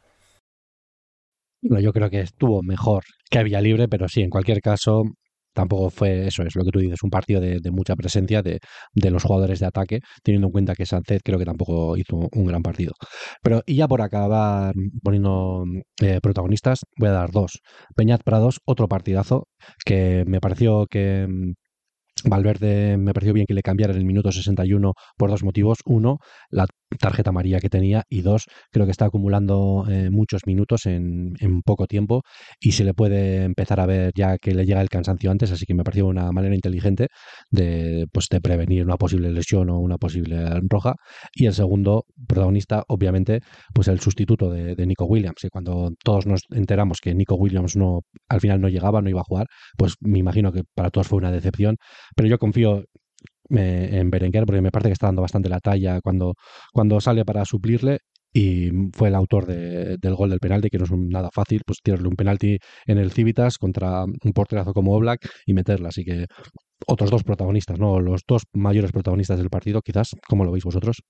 Yo creo que estuvo mejor que había libre, pero sí, en cualquier caso, tampoco fue eso, es lo que tú dices, un partido de, mucha presencia de, los jugadores de ataque, teniendo en cuenta que Sánchez creo que tampoco hizo un gran partido. Pero y ya por acabar poniendo eh, protagonistas, voy a dar dos. Peñat Prados, otro partidazo que me pareció que mm, Valverde me pareció bien que le cambiara en el minuto 61 por dos motivos. Uno, la tarjeta amarilla que tenía y dos, creo que está acumulando eh, muchos minutos en, en, poco tiempo y se le puede empezar a ver ya que le llega el cansancio antes, así que me pareció una manera inteligente de, pues, de prevenir una posible lesión o una posible roja. Y el segundo protagonista, obviamente, pues el sustituto de, de Nico Williams. Y cuando todos nos enteramos que Nico Williams no al final no llegaba, no iba a jugar, pues me imagino que para todos fue una decepción pero yo confío en Berenguer porque me parece que está dando bastante la talla cuando, cuando sale para suplirle y fue el autor del gol del penalti, que no es nada fácil, pues tirarle un penalti en el Civitas contra un porterazo como Oblak y meterla. Así que otros dos protagonistas, ¿no? Los dos mayores protagonistas del partido, quizás. ¿Cómo lo veis vosotros?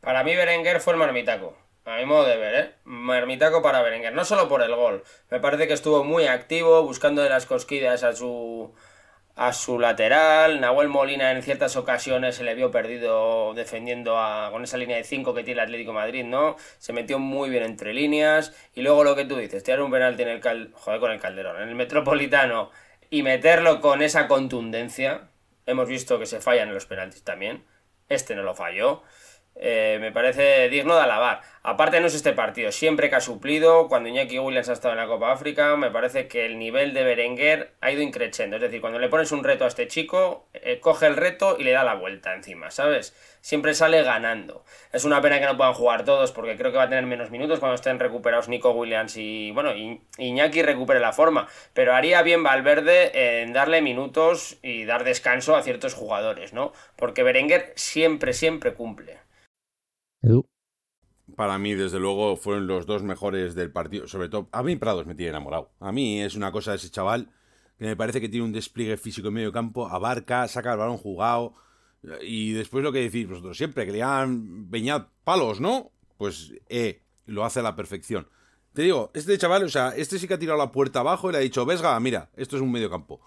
Para mí Berenguer fue el marmitaco. A mi modo de ver, ¿eh? Marmitaco para Berenguer. No solo por el gol. Me parece que estuvo muy activo, buscando de las cosquillas a su a su lateral. Nahuel Molina en ciertas ocasiones se le vio perdido defendiendo con esa línea de 5 que tiene el Atlético Madrid, ¿no? Se metió muy bien entre líneas. Y luego lo que tú dices, tirar un penalti en el cal... Joder, con el Calderón, en el Metropolitano y meterlo con esa contundencia. Hemos visto que se fallan en los penaltis también. Este no lo falló. Eh, me parece digno de alabar. Aparte no es este partido, siempre que ha suplido, cuando Iñaki Williams ha estado en la Copa África, me parece que el nivel de Berenguer ha ido increciendo. Es decir, cuando le pones un reto a este chico, eh, coge el reto y le da la vuelta encima, ¿sabes? Siempre sale ganando. Es una pena que no puedan jugar todos porque creo que va a tener menos minutos cuando estén recuperados Nico Williams y, bueno, Iñaki recupere la forma. Pero haría bien Valverde en darle minutos y dar descanso a ciertos jugadores, ¿no? Porque Berenguer siempre, siempre cumple. Para mí, desde luego, fueron los dos mejores del partido. Sobre todo, a mí Prados me tiene enamorado. A mí es una cosa ese chaval que me parece que tiene un despliegue físico en medio campo, abarca, saca el balón jugado. Y después lo que decís vosotros siempre, que le han veñado palos, ¿no? Pues, eh, lo hace a la perfección. Te digo, este chaval, o sea, este sí que ha tirado la puerta abajo y le ha dicho, Vesga, mira, esto es un medio campo.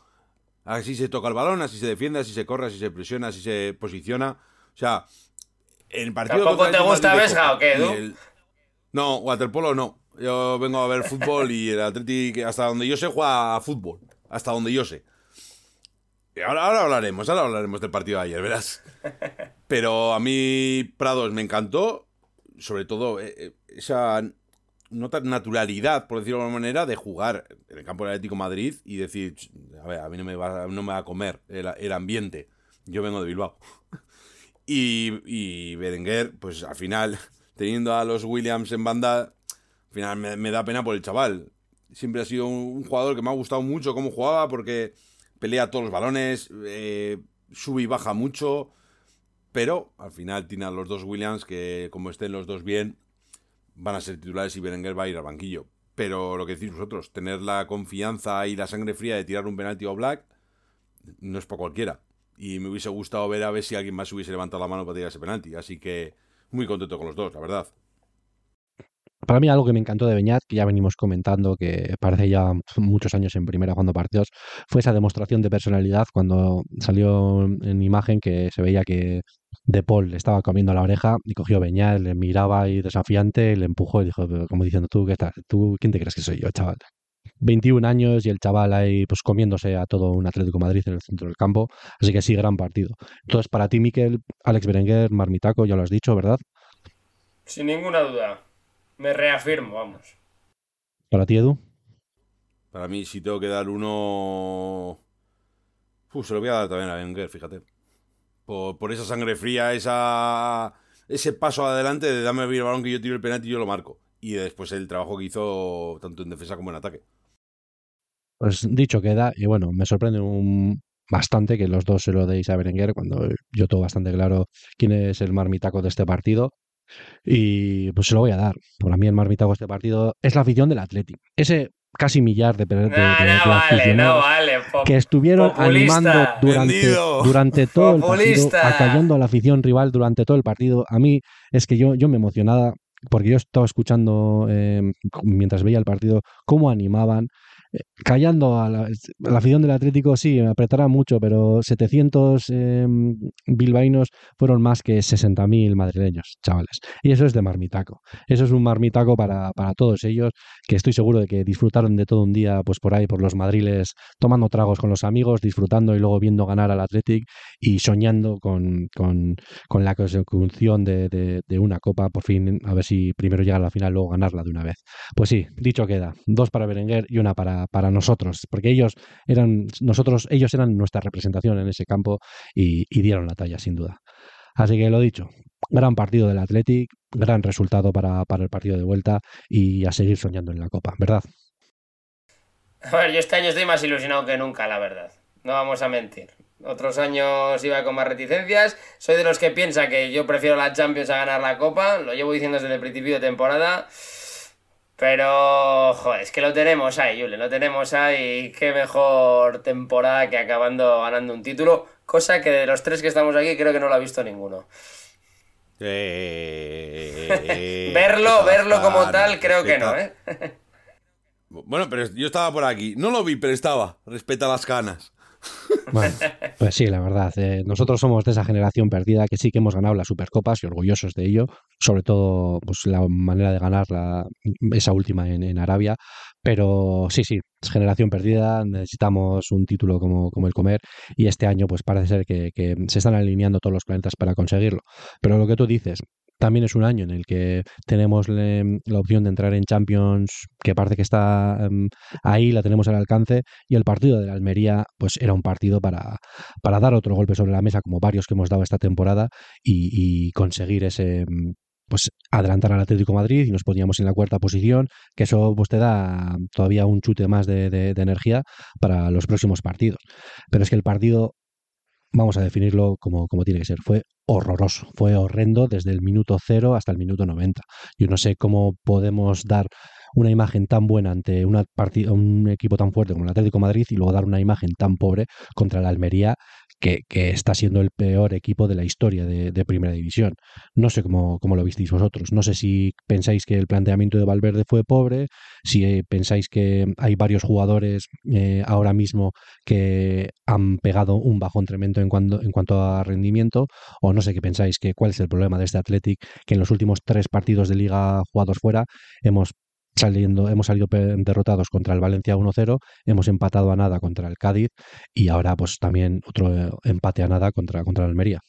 Así se toca el balón, así se defiende, así se corre, así se presiona, así se posiciona. O sea, el partido ¿Tampoco te gusta Vesga o qué, Edu? No, waterpolo no. Yo vengo a ver fútbol y el Atlético, hasta donde yo sé, juega a fútbol. Hasta donde yo sé. Ahora, ahora hablaremos, ahora hablaremos del partido de ayer, verás. Pero a mí Prados me encantó, sobre todo eh, eh, esa naturalidad, por decirlo de alguna manera, de jugar en el campo del Atlético Madrid y decir, a ver, a mí no me va, no me va a comer el ambiente. Yo vengo de Bilbao. Y, y Berenguer, pues al final, teniendo a los Williams en banda, al final me, da pena por el chaval. Siempre ha sido un, jugador que me ha gustado mucho cómo jugaba porque pelea todos los balones, eh, sube y baja mucho, pero al final tiene a los dos Williams que como estén los dos bien, van a ser titulares y Berenguer va a ir al banquillo. Pero lo que decís vosotros, tener la confianza y la sangre fría de tirar un penalti o Black no es para cualquiera y me hubiese gustado ver a ver si alguien más hubiese levantado la mano para tirar ese penalti. Así que muy contento con los dos, la verdad. Para mí algo que me encantó de Beñat, que ya venimos comentando, que parece ya muchos años en primera jugando partidos, fue esa demostración de personalidad cuando salió en imagen que se veía que De Paul le estaba comiendo la oreja y cogió Beñat, le miraba y desafiante, le empujó y dijo, como diciendo, tú, ¿qué estás? ¿Tú quién te crees que soy yo, chaval? 21 años y el chaval ahí pues comiéndose a todo un Atlético Madrid en el centro del campo. Así que sí, gran partido. Entonces, para ti, Miquel, Alex Berenguer, Marmitaco, ya lo has dicho, ¿verdad? Sin ninguna duda. Me reafirmo, vamos. ¿Para ti, Edu? Para mí, si tengo que dar uno. Uf, se lo voy a dar también a Berenguer, fíjate. Por, por, esa sangre fría, esa ese paso adelante de dame el balón que yo tiro el penalti y yo lo marco. Y después el trabajo que hizo tanto en defensa como en ataque. Pues dicho queda, y bueno, me sorprende un bastante que los dos se lo deis a Berenguer cuando yo tengo bastante claro quién es el marmitaco de este partido. Y pues se lo voy a dar. Para mí el marmitaco de este partido es la afición del Atlético. Ese casi millar de, de, que estuvieron animando durante, durante todo el partido, acallando a la afición rival durante todo el partido. A mí es que yo, yo me emocionaba porque yo estaba escuchando eh, mientras veía el partido cómo animaban, callando a la, afición del Atlético, sí, apretará mucho, pero 700 em, bilbaínos fueron más que 60.000 madrileños, chavales. Y eso es de marmitaco. Eso es un marmitaco para, para, todos ellos, que estoy seguro de que disfrutaron de todo un día pues por ahí, por los madriles, tomando tragos con los amigos, disfrutando y luego viendo ganar al Athletic y soñando con, con, con la consecución de, de, de, una copa, por fin, a ver si primero llega a la final, luego ganarla de una vez. Pues sí, dicho queda, dos para Berenguer y una para para, nosotros, porque ellos eran, nosotros, ellos eran nuestra representación en ese campo y, dieron la talla, sin duda. Así que lo dicho, gran partido del Athletic, gran resultado para, para el partido de vuelta y a seguir soñando en la Copa, ¿verdad? A yo este año estoy más ilusionado que nunca, la verdad. No vamos a mentir. Otros años iba con más reticencias. Soy de los que piensa que yo prefiero la Champions a ganar la Copa. Lo llevo diciendo desde el principio de temporada. Pero, joder, es que lo tenemos ahí, Julen, lo tenemos ahí. Qué mejor temporada que acabando ganando un título. Cosa que de los tres que estamos aquí creo que no lo ha visto ninguno. Eh, verlo, verlo como tal, creo que no, ¿eh? bueno, pero yo estaba por aquí. No lo vi, pero estaba. Respeta las canas. Bueno, pues sí, la verdad. Eh, nosotros somos de esa generación perdida que sí que hemos ganado las Supercopas y orgullosos de ello. Sobre todo, pues la manera de ganar la, esa última en, Arabia. Pero sí, sí, es generación perdida. Necesitamos un título como, como el Comer. Y este año, pues parece ser que, que se están alineando todos los planetas para conseguirlo. Pero lo que tú dices, también es un año en el que tenemos la opción de entrar en Champions, que parece que está em, ahí, la tenemos al alcance, y el partido de la Almería, pues era un partido para, para dar otro golpe sobre la mesa, como varios que hemos dado esta temporada, y, conseguir ese em, pues adelantar al Atlético Madrid y nos poníamos en la cuarta posición, que eso pues te da todavía un chute más de, de energía para los próximos partidos. Pero es que el partido vamos a definirlo como, como, tiene que ser. Fue horroroso, fue horrendo desde el minuto cero hasta el minuto 90. Yo no sé cómo podemos dar una imagen tan buena ante una un equipo tan fuerte como el Atlético Madrid y luego dar una imagen tan pobre contra la Almería que, está siendo el peor equipo de la historia de, Primera División. No sé cómo, cómo, lo visteis vosotros. No sé si pensáis que el planteamiento de Valverde fue pobre, si eh, pensáis que hay varios jugadores eh, ahora mismo que han pegado un bajón tremendo en cuanto, en cuanto a rendimiento, o no sé qué pensáis que cuál es el problema de este Athletic, que en los últimos tres partidos de liga jugados fuera hemos saliendo, hemos salido derrotados contra el Valencia 1-0, hemos empatado a nada contra el Cádiz y ahora pues también otro eh, empate a nada contra, contra el Almería.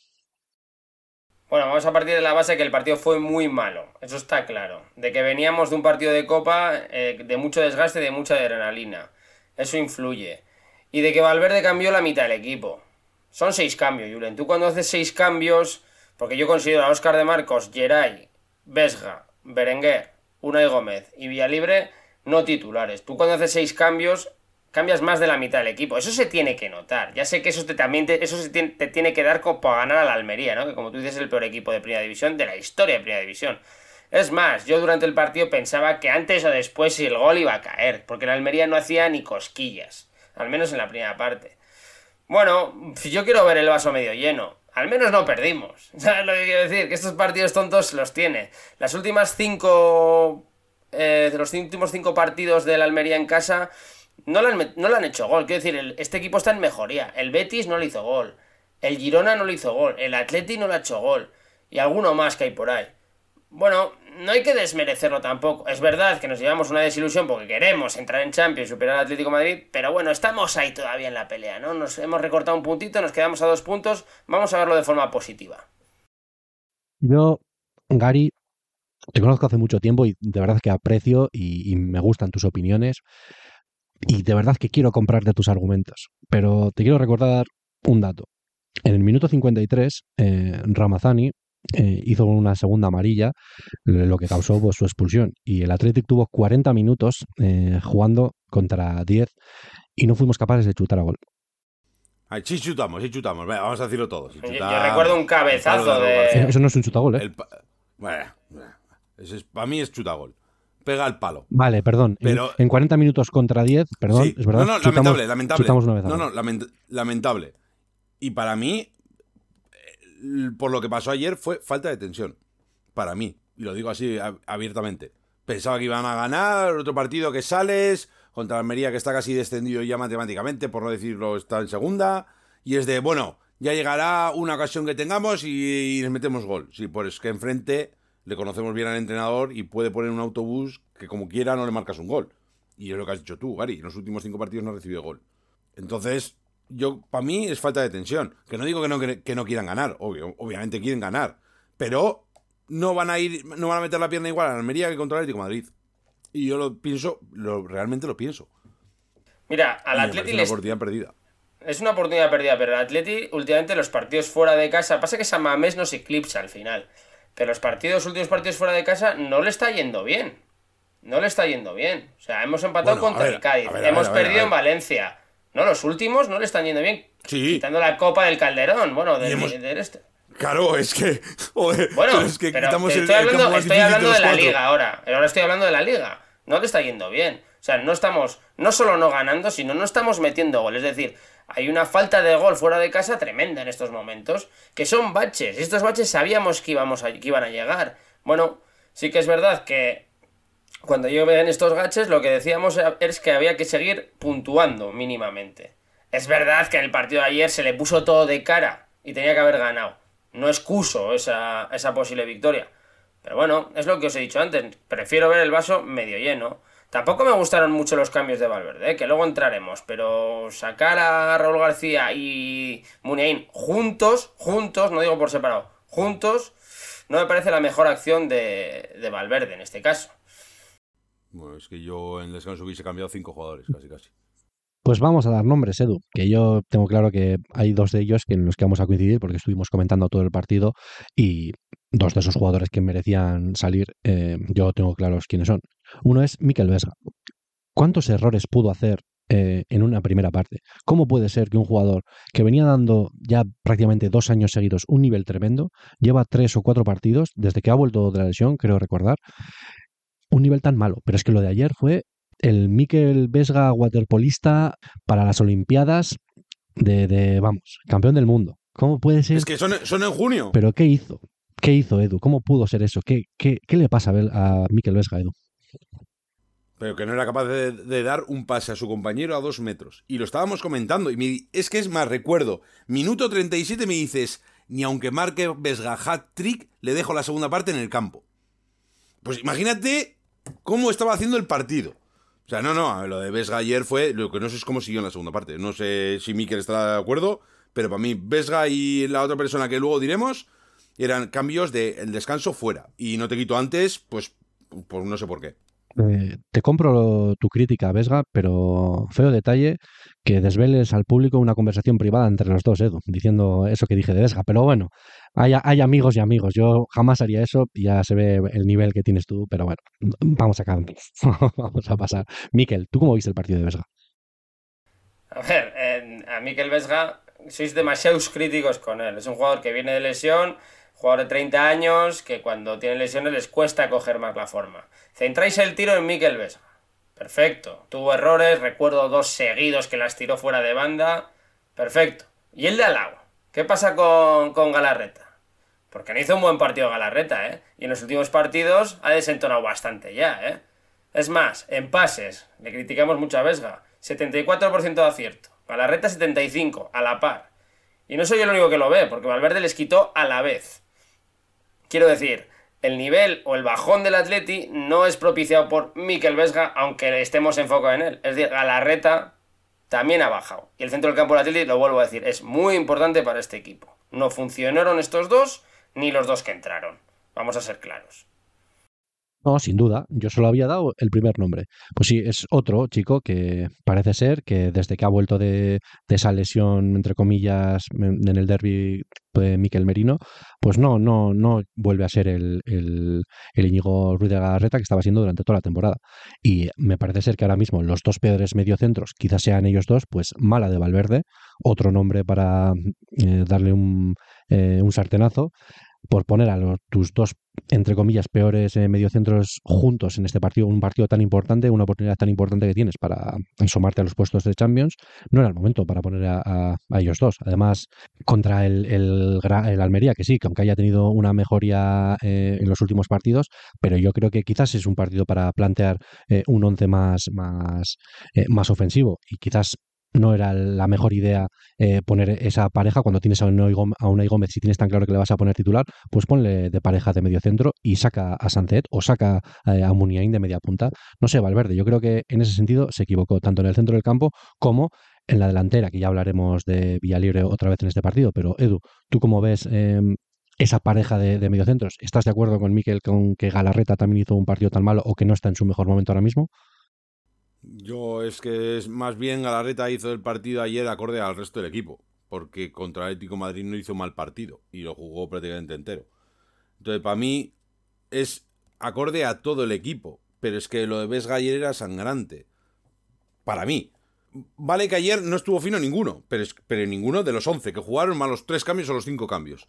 Bueno, vamos a partir de la base que el partido fue muy malo, eso está claro. De que veníamos de un partido de copa eh, de mucho desgaste, de mucha adrenalina. Eso influye. Y de que Valverde cambió la mitad del equipo. Son seis cambios, Julen. Tú cuando haces seis cambios, porque yo considero a Oscar de Marcos, Geray, Vesga, Berenguer, Unai Gómez y Villalibre no titulares. Tú cuando haces seis cambios, cambias más de la mitad del equipo. Eso se tiene que notar. Ya sé que eso te, también te, eso se tiene, que dar como para ganar a la Almería, ¿no? Que como tú dices es el peor equipo de Primera División de la historia de Primera División. Es más, yo durante el partido pensaba que antes o después el gol iba a caer, porque la Almería no hacía ni cosquillas, al menos en la primera parte. Bueno, yo quiero ver el vaso medio lleno al menos no perdimos. ¿Sabes lo que quiero decir? Que estos partidos tontos los tiene. Las últimas cinco. Eh, de los últimos cinco partidos del Almería en casa. No le, han, no han hecho gol. Quiero decir, este equipo está en mejoría. El Betis no le hizo gol. El Girona no le hizo gol. El Atleti no le ha hecho gol. Y alguno más que hay por ahí. Bueno, no hay que desmerecerlo tampoco. Es verdad que nos llevamos una desilusión porque queremos entrar en Champions y superar al Atlético Madrid, pero bueno, estamos ahí todavía en la pelea, ¿no? Nos hemos recortado un puntito, nos quedamos a dos puntos, vamos a verlo de forma positiva. Yo, Gary, te conozco hace mucho tiempo y de verdad que aprecio y, y me gustan tus opiniones y de verdad que quiero comprarte tus argumentos, pero te quiero recordar un dato. En el minuto 53, eh, Ramazani eh, hizo una segunda amarilla, lo que causó pues, su expulsión. Y el Athletic tuvo 40 minutos eh, jugando contra 10 y no fuimos capaces de chutar a gol. Ay, sí chutamos, sí chutamos. Venga, vamos a decirlo todo. Sí Yo, recuerdo un cabezazo de... Eso no es un chutagol, ¿eh? El pa- Bueno, bueno, ese es- para mí es chutagol. Pega el palo. Vale, perdón. En- Pero- en, 40 minutos contra 10, perdón, Sí. es verdad. No, no, chutamos- lamentable, lamentable. chutamos una vez no, no, lament- lamentable. Y para mí, eh, por lo que pasó ayer, fue falta de tensión. Para mí. Y lo digo así ab- abiertamente. Pensaba que iban a ganar, otro partido que sales, contra Almería que está casi descendido ya matemáticamente, por no decirlo, está en segunda. Y es de, bueno, ya llegará una ocasión que tengamos y, y les metemos gol. Sí, pues que enfrente le conocemos bien al entrenador y puede poner un autobús que como quiera no le marcas un gol. Y es lo que has dicho tú, Gary. En los últimos cinco partidos no ha recibido gol. Entonces, yo para mí es falta de tensión. Que no digo que no, que no quieran ganar, obvio, obviamente quieren ganar. Pero no van a ir, no van a meter la pierna igual a Almería que contra el Atlético de Madrid. Y yo lo pienso, lo, realmente lo pienso. Mira, al Atleti parece una oportunidad perdida. Es una oportunidad perdida, pero el Atleti últimamente los partidos fuera de casa, pasa que San Mamés nos eclipsa al final, pero los partidos, últimos partidos fuera de casa no le está yendo bien. No le está yendo bien. O sea, hemos empatado Bueno, contra ver, el Cádiz, ver, hemos ver, perdido en. Valencia. No, los últimos no le están yendo bien. Sí. Quitando la copa del Calderón, bueno, del, Y hemos- del este. Claro, es que. Joder, Bueno, pero es que pero quitamos el, estoy el hablando, campo más estoy hablando de la cuatro. liga ahora. Ahora estoy hablando de la liga. No le está yendo bien. O sea, no estamos, no solo no ganando, sino no estamos metiendo gol. Es decir, hay una falta de gol fuera de casa tremenda en estos momentos, que son baches. Y estos baches sabíamos que, íbamos a- que iban a llegar. Bueno, sí que es verdad que cuando lleguen estos gaches, lo que decíamos es que había que seguir puntuando mínimamente. Es verdad que en el partido de ayer se le puso todo de cara y tenía que haber ganado. No excuso esa, posible victoria. Pero bueno, es lo que os he dicho antes. Prefiero ver el vaso medio lleno. Tampoco me gustaron mucho los cambios de Valverde, ¿eh? que luego entraremos. Pero sacar a Raúl García y Muniain juntos, juntos, no digo por separado, juntos, no me parece la mejor acción de Valverde en este caso. Bueno, es que yo en descanso hubiese cambiado cinco jugadores, casi casi. Pues vamos a dar nombres, Edu, que yo tengo claro que hay dos de ellos que en los que vamos a coincidir porque estuvimos comentando todo el partido y dos de esos jugadores que merecían salir, eh, yo tengo claros quiénes son. Uno es Mikel Vesga. ¿Cuántos errores pudo hacer eh, en una primera parte? ¿Cómo puede ser que un jugador que venía dando ya prácticamente dos años seguidos un nivel tremendo, lleva tres o cuatro partidos, desde que ha vuelto de la lesión, creo recordar, un nivel tan malo? Pero es que lo de ayer fue el Mikel Vesga waterpolista para las Olimpiadas de, de, vamos, campeón del mundo. ¿Cómo puede ser? Es que son, son en junio. ¿Pero qué hizo? ¿Qué hizo Edu? ¿Cómo pudo ser eso? ¿Qué, qué, qué le pasa a, a Mikel Vesga, Edu? Pero que no era capaz de, de dar un pase a su compañero a dos metros. Y lo estábamos comentando. Y me- es que es más, recuerdo, minuto 37 me dices, ni aunque marque Vesga hat-trick, le dejo la segunda parte en el campo. Pues imagínate cómo estaba haciendo el partido. O sea, no, no, lo de Vesga ayer fue, lo que no sé es cómo siguió en la segunda parte. No sé si Mikel estará de acuerdo, pero para mí Vesga y la otra persona que luego diremos eran cambios del descanso fuera. Y no te quito antes, pues, pues no sé por qué. Eh, te compro tu crítica, Vesga, pero feo detalle que desveles al público una conversación privada entre los dos, Edu, diciendo eso que dije de Vesga. Pero bueno, hay, amigos y amigos. Yo jamás haría eso, ya se ve el nivel que tienes tú, pero bueno, vamos a cambiar. vamos a pasar. Miquel, ¿tú cómo viste el partido de Vesga? A ver, eh, a Mikel Vesga sois demasiados críticos con él. Es un jugador que viene de lesión, jugador de 30 años, que cuando tiene lesiones les cuesta coger más la forma. Centráis el tiro en Mikel Vesga. Perfecto. Tuvo errores, recuerdo dos seguidos que las tiró fuera de banda. Perfecto. ¿Y el de al lado? ¿Qué pasa con, con Galarreta? Porque no hizo un buen partido Galarreta, ¿eh? Y en los últimos partidos ha desentonado bastante ya, ¿eh? Es más, en pases, le criticamos mucho a Vesga. 74% de acierto. Galarreta 75, a la par. Y no soy el único que lo ve, porque Valverde les quitó a la vez. Quiero decir, el nivel o el bajón del Atleti no es propiciado por Mikel Vesga, aunque estemos enfocados en él. Es decir, Galarreta también ha bajado. Y el centro del campo del Atleti, lo vuelvo a decir, es muy importante para este equipo. No funcionaron estos dos, ni los dos que entraron. Vamos a ser claros. No, sin duda. Yo solo había dado el primer nombre. Pues sí, es otro chico que parece ser que desde que ha vuelto de, esa lesión, entre comillas, en el derby de Miquel Merino, pues no, no, no vuelve a ser el, el, el Íñigo Ruiz de Garreta que estaba siendo durante toda la temporada. Y me parece ser que ahora mismo los dos peores mediocentros, quizás sean ellos dos, pues Mala de Valverde, otro nombre para eh, darle un, eh, un sartenazo, por poner a los, tus dos, entre comillas, peores eh, mediocentros juntos en este partido, un partido tan importante, una oportunidad tan importante que tienes para asomarte a los puestos de Champions, no era el momento para poner a, ellos dos. Además, contra el, el, Almería, que sí, que aunque haya tenido una mejoría eh, en los últimos partidos, pero yo creo que quizás es un partido para plantear eh, un once más, más, más ofensivo y quizás no era la mejor idea eh, poner esa pareja cuando tienes a Unai, Gómez, Gómez, si tienes tan claro que le vas a poner titular, pues ponle de pareja de medio centro y saca a Sancet o saca eh, a Muniain de media punta. No sé, Valverde, yo creo que en ese sentido se equivocó, tanto en el centro del campo como en la delantera, que ya hablaremos de Villalibre otra vez en este partido, pero Edu, ¿tú cómo ves em, esa pareja de, de mediocentros? ¿Estás de acuerdo con Miquel con que Galarreta también hizo un partido tan malo o que no está en su mejor momento ahora mismo? Yo es que es más bien Galarreta hizo el partido ayer acorde al resto del equipo, porque contra el Atlético Madrid no hizo mal partido y lo jugó prácticamente entero. Entonces, para mí es acorde a todo el equipo, pero es que lo de Vesga ayer era sangrante. Para mí. Vale que ayer no estuvo fino ninguno, pero, es, pero ninguno de los 11 que jugaron, más los 3 cambios o los 5 cambios.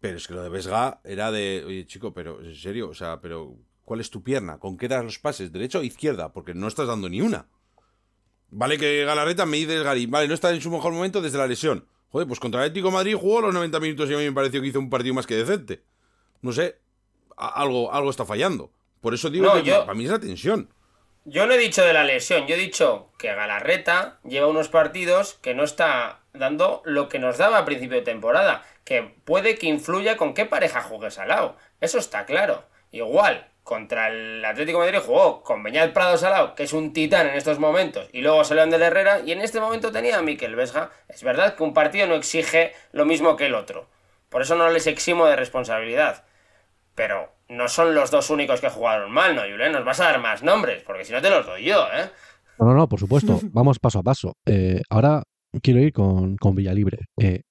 Pero es que lo de Vesga era de, oye chico, pero en serio, o sea, pero ¿Cuál es tu pierna? ¿Con qué das los pases? ¿Derecha o izquierda? Porque no estás dando ni una. Vale que Galarreta me dice Gary, vale, no está en su mejor momento desde la lesión. Joder, pues contra el Atlético Madrid jugó los 90 minutos y a mí me pareció que hizo un partido más que decente. No sé, algo, algo está fallando. Por eso digo que para mí es la tensión. Yo no he dicho de la lesión, yo he dicho que Galarreta lleva unos partidos que no está dando lo que nos daba a principio de temporada, que puede que influya con qué pareja juegues al lado. Eso está claro. Igual, contra el Atlético de Madrid jugó con Beñat Prado Salao, que es un titán en estos momentos, y luego salió Ander Herrera, y en este momento tenía a Miquel Vesga. Es verdad que un partido no exige lo mismo que el otro. Por eso no les eximo de responsabilidad. Pero no son los dos únicos que jugaron mal, ¿no, Julen? Nos vas a dar más nombres, porque si no te los doy yo, ¿eh? No, no, no, por supuesto. Vamos paso a paso. Eh, ahora quiero ir con, con Villalibre. Eh,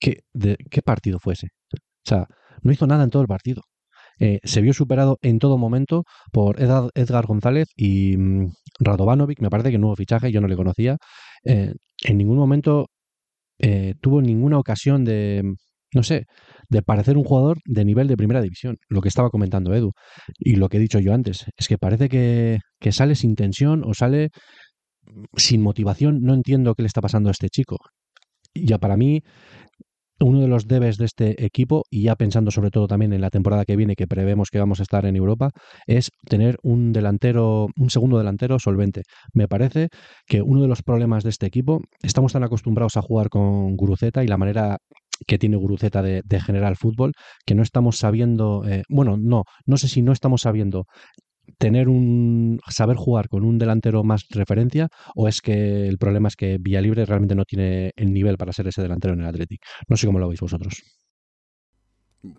¿qué, ¿Qué partido fue ese? O sea, no hizo nada en todo el partido. Eh, se vio superado en todo momento por Edgar González y mm, Radovanovic, me parece que nuevo fichaje, yo no le conocía. Eh, en ningún momento eh, tuvo ninguna ocasión de, no sé, de parecer un jugador de nivel de primera división, lo que estaba comentando Edu. Y lo que he dicho yo antes, es que parece que, que sale sin tensión o sale sin motivación. No entiendo qué le está pasando a este chico. Ya para mí, uno de los debes de este equipo, y ya pensando sobre todo también en la temporada que viene, que prevemos que vamos a estar en Europa, es tener un delantero, un segundo delantero solvente. Me parece que uno de los problemas de este equipo, estamos tan acostumbrados a jugar con Guruceta y la manera que tiene Guruceta de, generar fútbol, que no estamos sabiendo, eh, bueno, no, no sé si no estamos sabiendo tener un saber jugar con un delantero más referencia o es que el problema es que Villalibre realmente no tiene el nivel para ser ese delantero en el Athletic. No sé cómo lo veis vosotros.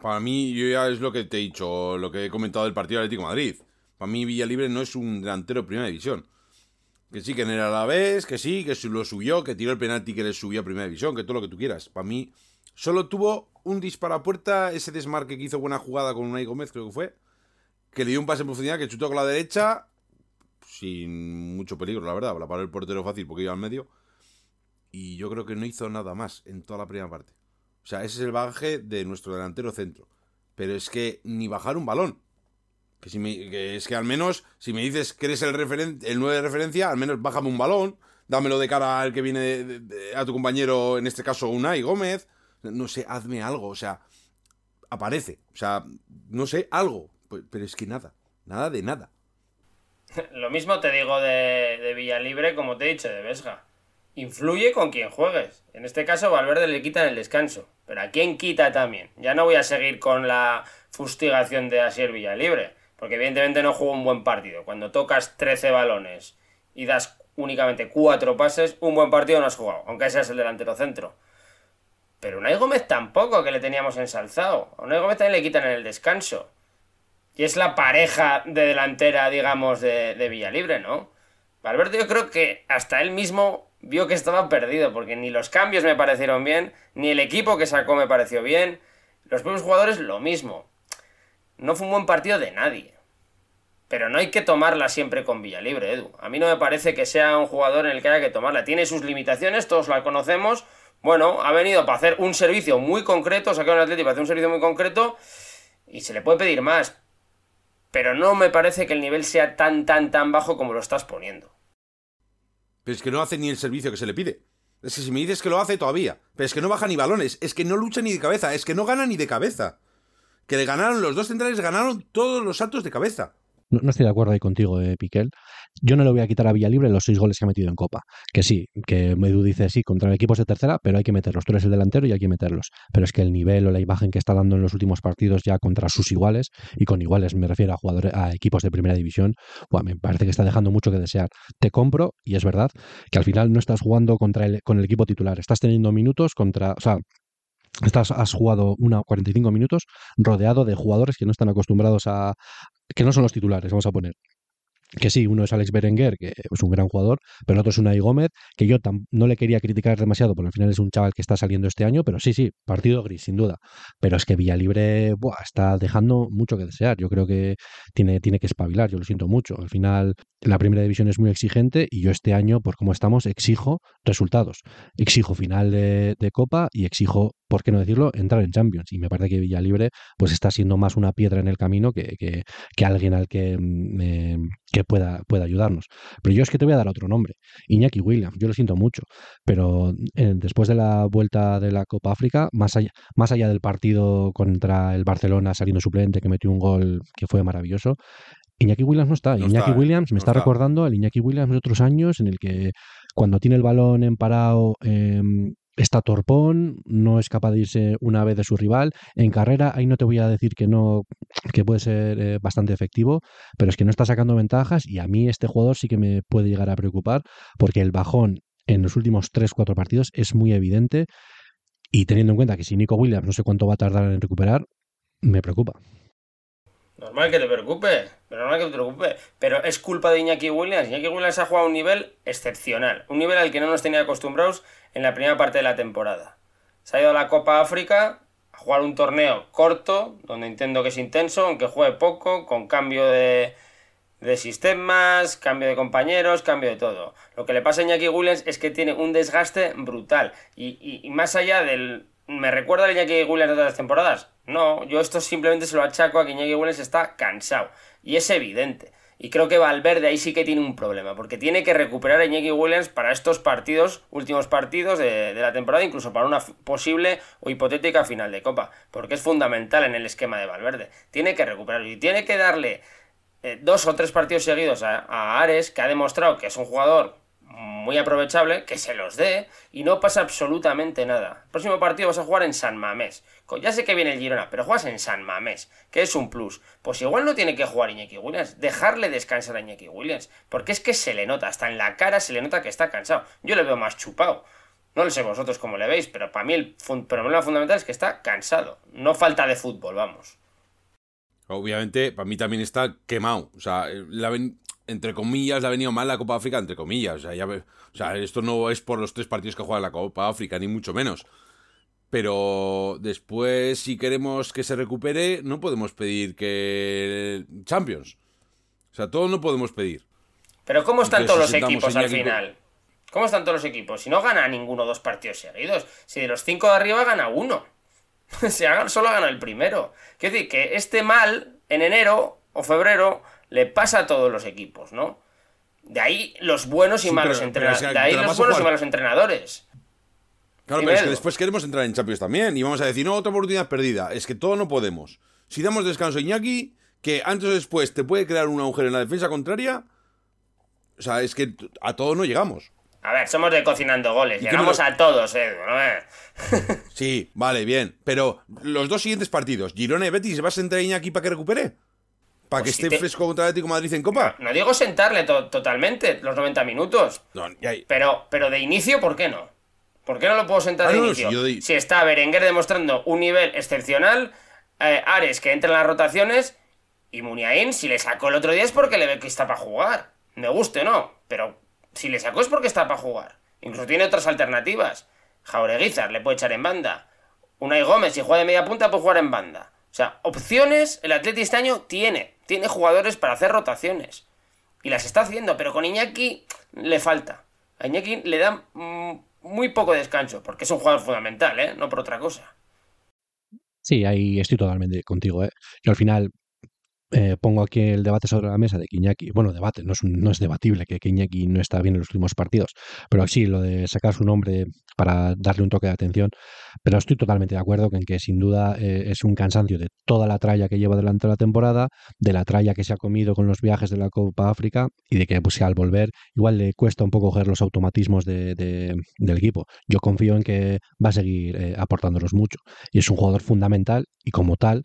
Para mí, yo ya es lo que te he dicho, lo que he comentado del partido Atlético Madrid. Para mí, Villalibre no es un delantero de primera división. Que sí, que en el Alavés, que sí, que lo subió, que tiró el penalti que le subió a primera división, que todo lo que tú quieras. Para mí, solo tuvo un disparo a puerta, ese desmarque que hizo buena jugada con Unai Gómez, creo que fue que le dio un pase en profundidad, que chutó con la derecha, sin mucho peligro, la verdad. La paró el portero fácil porque iba al medio. Y yo creo que no hizo nada más en toda la primera parte. O sea, ese es el bagaje de nuestro delantero centro. Pero es que ni bajar un balón. Que, si me, es que al menos, si me dices que eres el, el 9 de referencia, al menos bájame un balón. Dámelo de cara al que viene a tu compañero, en este caso Unai Gómez. No sé, hazme algo. O sea, aparece. O sea, no sé, algo. Pero es que nada, nada de nada. Lo mismo te digo de, Villalibre como te he dicho de Vesga. Influye con quien juegues. En este caso Valverde le quita en el descanso. Pero a quién quita también. Ya no voy a seguir con la fustigación de Asier Villalibre. Porque evidentemente no jugó un buen partido. Cuando tocas 13 balones y das únicamente 4 pases, un buen partido no has jugado, aunque ese es el delantero centro. Pero Unai Gómez tampoco, que le teníamos ensalzado. A Unai Gómez también le quitan en el descanso. Y es la pareja de delantera, digamos, de, de Villalibre, ¿no? Valverde yo creo que hasta él mismo vio que estaba perdido, porque ni los cambios me parecieron bien, ni el equipo que sacó me pareció bien. Los propios jugadores lo mismo. No fue un buen partido de nadie. Pero no hay que tomarla siempre con Villalibre, Edu. A mí no me parece que sea un jugador en el que haya que tomarla. Tiene sus limitaciones, todos la conocemos, bueno, ha venido para hacer un servicio muy concreto, sacar un Atlético para hacer un servicio muy concreto y se le puede pedir más. Pero no me parece que el nivel sea tan, tan, tan bajo como lo estás poniendo. Pero es que no hace ni el servicio que se le pide. Es que si me dices que lo hace todavía. Pero es que no baja ni balones. Es que no lucha ni de cabeza. Es que no gana ni de cabeza. Que le ganaron los dos centrales, ganaron todos los saltos de cabeza. No, estoy de acuerdo ahí contigo, eh, Piquel. Yo no le voy a quitar a Villalibre los seis goles que ha metido en Copa. Que sí, que Medu dice sí, contra equipos de tercera, pero hay que meterlos. Tú eres el delantero y hay que meterlos. Pero es que el nivel o la imagen que está dando en los últimos partidos ya contra sus iguales, y con iguales me refiero a jugadores, a equipos de primera división, me parece que está dejando mucho que desear. Te compro, y es verdad, que al final no estás jugando contra el, con el equipo titular. Estás teniendo minutos contra. O sea, Estás, has jugado una 45 minutos rodeado de jugadores que no están acostumbrados a, que no son los titulares, vamos a poner. Que sí, uno es Alex Berenguer, que es un gran jugador, pero el otro es Unai Gómez, que yo no le quería criticar demasiado, porque al final es un chaval que está saliendo este año, pero sí, sí, partido gris, sin duda. Pero es que Villalibre buah, está dejando mucho que desear. Yo creo que tiene, tiene que espabilar, yo lo siento mucho. Al final, la primera división es muy exigente y yo este año, por cómo estamos, exijo resultados. Exijo final de, Copa y exijo por qué no decirlo, entrar en Champions. Y me parece que Villalibre pues está siendo más una piedra en el camino que, que, alguien al que, mm, que pueda, pueda ayudarnos. Pero yo es que te voy a dar otro nombre, Iñaki Williams. Yo lo siento mucho, pero eh, después de la vuelta de la Copa África, más allá, más allá del partido contra el Barcelona saliendo suplente, que metió un gol que fue maravilloso, Iñaki Williams no está. Iñaki Williams me está, recordando al Iñaki Williams de otros años en el que cuando tiene el balón en parado em, está torpón, no es capaz de irse una vez de su rival. En carrera, ahí no te voy a decir que no, que puede ser eh, bastante efectivo, pero es que no está sacando ventajas y a mí este jugador sí que me puede llegar a preocupar porque el bajón en los últimos 3-4 partidos es muy evidente y teniendo en cuenta que si Nico Williams no sé cuánto va a tardar en recuperar, me preocupa. Normal que te preocupe, pero normal que te preocupe. Pero es culpa de Iñaki Williams. Iñaki Williams ha jugado a un nivel excepcional, un nivel al que no nos tenía acostumbrados en la primera parte de la temporada. Se ha ido a la Copa África a jugar un torneo corto, donde entiendo que es intenso, aunque juegue poco, con cambio de, de sistemas, cambio de compañeros, cambio de todo. Lo que le pasa a Iñaki Williams es que tiene un desgaste brutal. Y más allá del, ¿Me recuerda a Iñaki Williams de otras temporadas? No, yo esto simplemente se lo achaco a que Iñaki Williams está cansado. Y es evidente. Y creo que Valverde ahí sí que tiene un problema, porque tiene que recuperar a Iñaki Williams para estos partidos, últimos partidos de, la temporada, incluso para una posible o hipotética final de Copa, porque es fundamental en el esquema de Valverde. Tiene que recuperarlo y tiene que darle eh, dos o tres partidos seguidos a Ares, que ha demostrado que es un jugador muy aprovechable, que se los dé y no pasa absolutamente nada. Próximo partido vas a jugar en San Mamés. Ya sé que viene el Girona, pero juegas en San Mamés, que es un plus. Pues igual no tiene que jugar Iñaki Williams, dejarle descansar a Iñaki Williams, porque es que se le nota, hasta en la cara se le nota que está cansado. Yo le veo más chupado. No lo sé vosotros cómo le veis, pero para mí el problema fundamental es que está cansado. No falta de fútbol, vamos. Obviamente, para mí también está quemado. O sea, la, entre comillas, le ha venido mal la Copa África, entre comillas. O sea, ya, o sea, esto no es por los tres partidos que juega la Copa África, ni mucho menos. Pero después, si queremos que se recupere, no podemos pedir que Champions. O sea, todo no podemos pedir. Pero ¿cómo están todos los equipos al final? ¿Cómo están todos los equipos? Si no gana ninguno dos partidos seguidos. Si de los cinco de arriba gana uno. si solo gana el primero. Quiero decir que este mal en enero o febrero le pasa a todos los equipos, ¿no? De ahí los buenos y malos entrenadores. de ahí los buenos y malos entrenadores. Claro, pero es que después queremos entrar en Champions también y vamos a decir, no, otra oportunidad perdida. Es que todo no podemos. Si damos descanso a Iñaki, que antes o después te puede crear un agujero en la defensa contraria, o sea, es que a todo no llegamos. A ver, somos de cocinando goles, llegamos a todos, eh. Sí, vale, bien. Pero los dos siguientes partidos, Girona y Betis, ¿vas a entrar Iñaki para que recupere? ¿Para Pues que si esté te- fresco contra Atlético de Madrid en Copa? No digo sentarle to- totalmente los 90 minutos, No, pero, pero de inicio, ¿por qué no? ¿Por qué no lo puedo sentar Ah, de no, inicio? Si está Berenguer demostrando un nivel excepcional, eh, Ares que entra en las rotaciones y Muniain, si le sacó el otro día es porque le ve que está para jugar. Me guste o no, pero si le sacó es porque está para jugar. Incluso tiene otras alternativas. Jaureguizar le puede echar en banda. Unai Gómez, si juega de media punta, puede jugar en banda. O sea, opciones el Atleti este año tiene. Tiene jugadores para hacer rotaciones. Y las está haciendo, pero con Iñaki le falta. A Iñaki le da mm, muy poco descanso, porque es un jugador fundamental, ¿eh? No por otra cosa. Sí, ahí estoy totalmente contigo. ¿eh? Yo al final eh, pongo aquí el debate sobre la mesa de que Iñaki, bueno, debate, no es, no es debatible que, que Iñaki no está bien en los últimos partidos, pero sí, lo de sacar su nombre para darle un toque de atención, pero estoy totalmente de acuerdo en que sin duda eh, es un cansancio de toda la tralla que lleva delante de la temporada, de la tralla que se ha comido con los viajes de la Copa África y de que pues, al volver igual le cuesta un poco coger los automatismos de- de- del equipo. Yo confío en que va a seguir eh, aportándolos mucho y es un jugador fundamental y como tal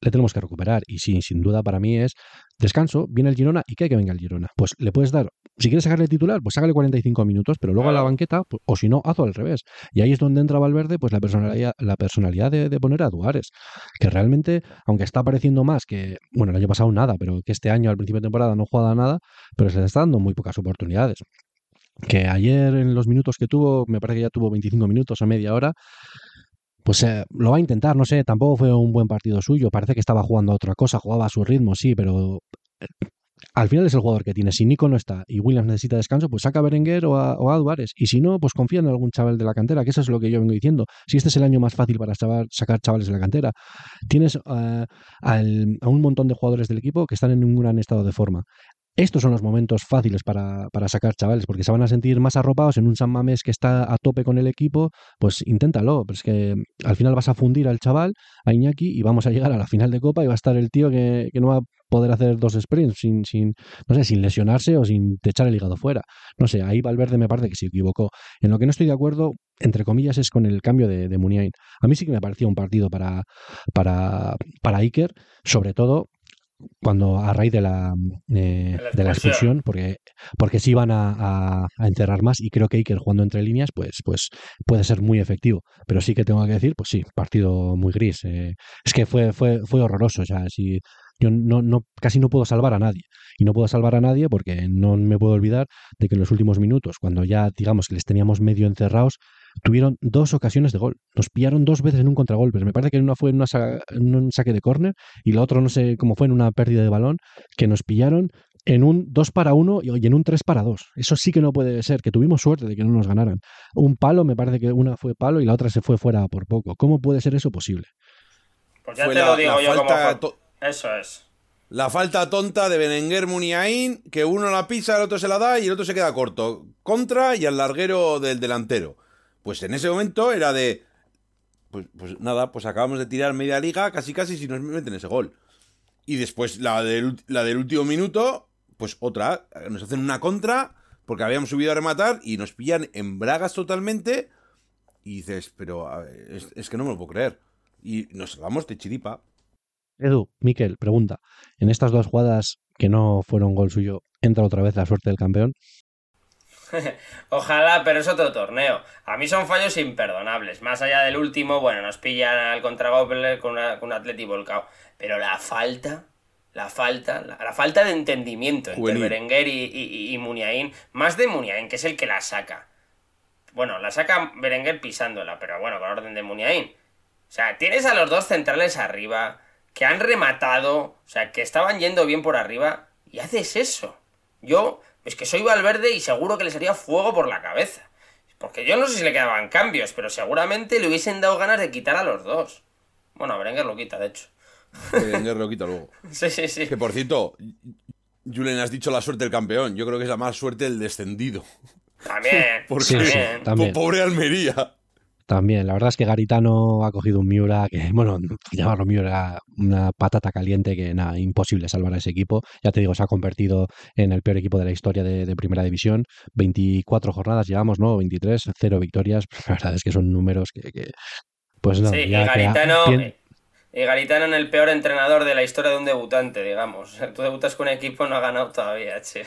le tenemos que recuperar. Y sí, sin duda para mí es descanso, viene el Girona y que que venga el Girona. Pues le puedes dar, si quieres sacarle titular, pues sácale 45 minutos, pero luego a la banqueta, pues, o si no, hazlo al revés. Y ahí es donde entra Valverde, pues la personalidad, la personalidad de, de poner a Duares, que realmente, aunque está apareciendo más que, bueno, el año pasado nada, pero que este año al principio de temporada no juega nada, pero se le está dando muy pocas oportunidades. Que ayer en los minutos que tuvo, me parece que ya tuvo 25 minutos a media hora, pues eh, lo va a intentar, no sé, tampoco fue un buen partido suyo, parece que estaba jugando a otra cosa, jugaba a su ritmo, sí, pero eh, al final es el jugador que tiene. Si Nico no está y Williams necesita descanso, pues saca a Berenguer o a, o. Y si no, pues confía en algún chaval de la cantera, que eso es lo que yo vengo diciendo. Si este es el año más fácil para sacar chavales de la cantera, tienes eh, al- a un montón de jugadores del equipo que están en un gran estado de forma. Estos son los momentos fáciles para, para sacar chavales, porque se van a sentir más arropados en un San Mamés que está a tope con el equipo, pues inténtalo, pero es que al final vas a fundir al chaval, a Iñaki, y vamos a llegar a la final de Copa y va a estar el tío que, que no va a poder hacer dos sprints sin, sin, no sé, sin lesionarse o sin echar el hígado fuera. No sé, ahí Valverde me parece que se equivocó. En lo que no estoy de acuerdo, entre comillas, es con el cambio de, de Muniain. A mí sí que me parecía un partido para, para, para Iker, sobre todo cuando a raíz de la, eh, De la de la expulsión. expulsión, porque, porque sí van a, a- a encerrar más y creo que Iker jugando entre líneas pues, pues puede ser muy efectivo. Pero sí que tengo que decir, pues sí, partido muy gris. eh, es que fue, fue, fue horroroso. O sea, si yo no, no, casi no puedo salvar a nadie. Y no puedo salvar a nadie porque no me puedo olvidar de que en los últimos minutos, cuando ya digamos que les teníamos medio encerrados, tuvieron dos ocasiones de gol. Nos pillaron dos veces en un contragolpe. Me parece que una fue en, una sa- en un saque de córner y la otra no sé cómo fue en una pérdida de balón, que nos pillaron en un 2 para 1 y en un 3 para 2. Eso sí que no puede ser, que tuvimos suerte de que no nos ganaran. Un palo, me parece que una fue palo y la otra se fue fuera por poco. ¿Cómo puede ser eso posible? Pues ya Fue te la- lo digo la yo como falta fue. Eso es. La falta tonta de Berenguer Muniain, que uno la pisa, el otro se la da y el otro se queda corto. Contra y al larguero del delantero. Pues en ese momento era de. Pues, pues nada, pues acabamos de tirar media liga, casi casi si nos meten ese gol. Y después la del, la del último minuto, pues otra. Nos hacen una contra porque habíamos subido a rematar y nos pillan en bragas totalmente. Y dices, pero es, es que no me lo puedo creer. Y nos salvamos de chiripa. Edu, Miquel, pregunta. En estas dos jugadas que no fueron gol suyo, ¿entra otra vez la suerte del campeón? Ojalá, pero es otro torneo. A mí son fallos imperdonables. Más allá del último, bueno, nos pillan al contragolpe con, una- con un atleti volcado. Pero la falta, la falta, la, la falta de entendimiento entre Juvenil. Berenguer y, y, y Muniain, más de Muniain, que es el que la saca. Bueno, la saca Berenguer pisándola, pero bueno, con orden de Muniain. O sea, tienes a los dos centrales arriba, que han rematado, o sea, que estaban yendo bien por arriba, y haces eso. Yo, es que soy Valverde y seguro que les haría fuego por la cabeza. Porque yo no sé si le quedaban cambios, pero seguramente le hubiesen dado ganas de quitar a los dos. Bueno, a Berenguer lo quita, de hecho. Berenguer lo quita luego. Sí, sí, sí. Que por cierto, Julen, has dicho la suerte del campeón. Yo creo que es la más suerte del descendido. También, Porque Sí, también. pobre Almería. También, la verdad es que Garitano ha cogido un Miura que, bueno, llamarlo Miura, una patata caliente que, nada, imposible salvar a ese equipo. Ya te digo, se ha convertido en el peor equipo de la historia de, de Primera División. 24 jornadas llevamos, ¿no? 23, cero victorias. La verdad es que son números que, que Pues no, Sí, y ya Garitano, y Garitano en el peor entrenador de la historia de un debutante, digamos. Tú debutas con un equipo no ha ganado todavía, che.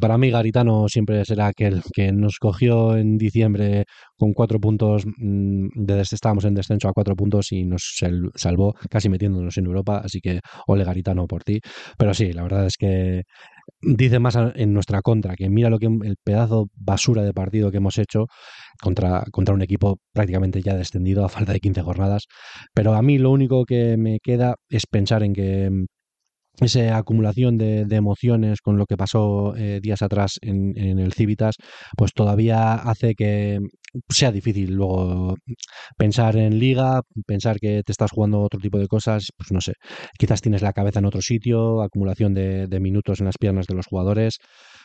Para mí Garitano siempre será aquel que nos cogió en diciembre con cuatro puntos, mm, de des- estábamos en descenso a cuatro puntos y nos sal- salvó casi metiéndonos en Europa, así que ole Garitano por ti. Pero sí, la verdad es que dice más en nuestra contra, que mira lo que el pedazo basura de partido que hemos hecho contra, contra un equipo prácticamente ya descendido a falta de 15 jornadas. Pero a mí lo único que me queda es pensar en que esa acumulación de, de emociones con lo que pasó eh, días atrás en, en el Civitas, pues todavía hace que sea difícil luego pensar en liga, pensar que te estás jugando otro tipo de cosas, pues no sé, quizás tienes la cabeza en otro sitio, acumulación de, de minutos en las piernas de los jugadores,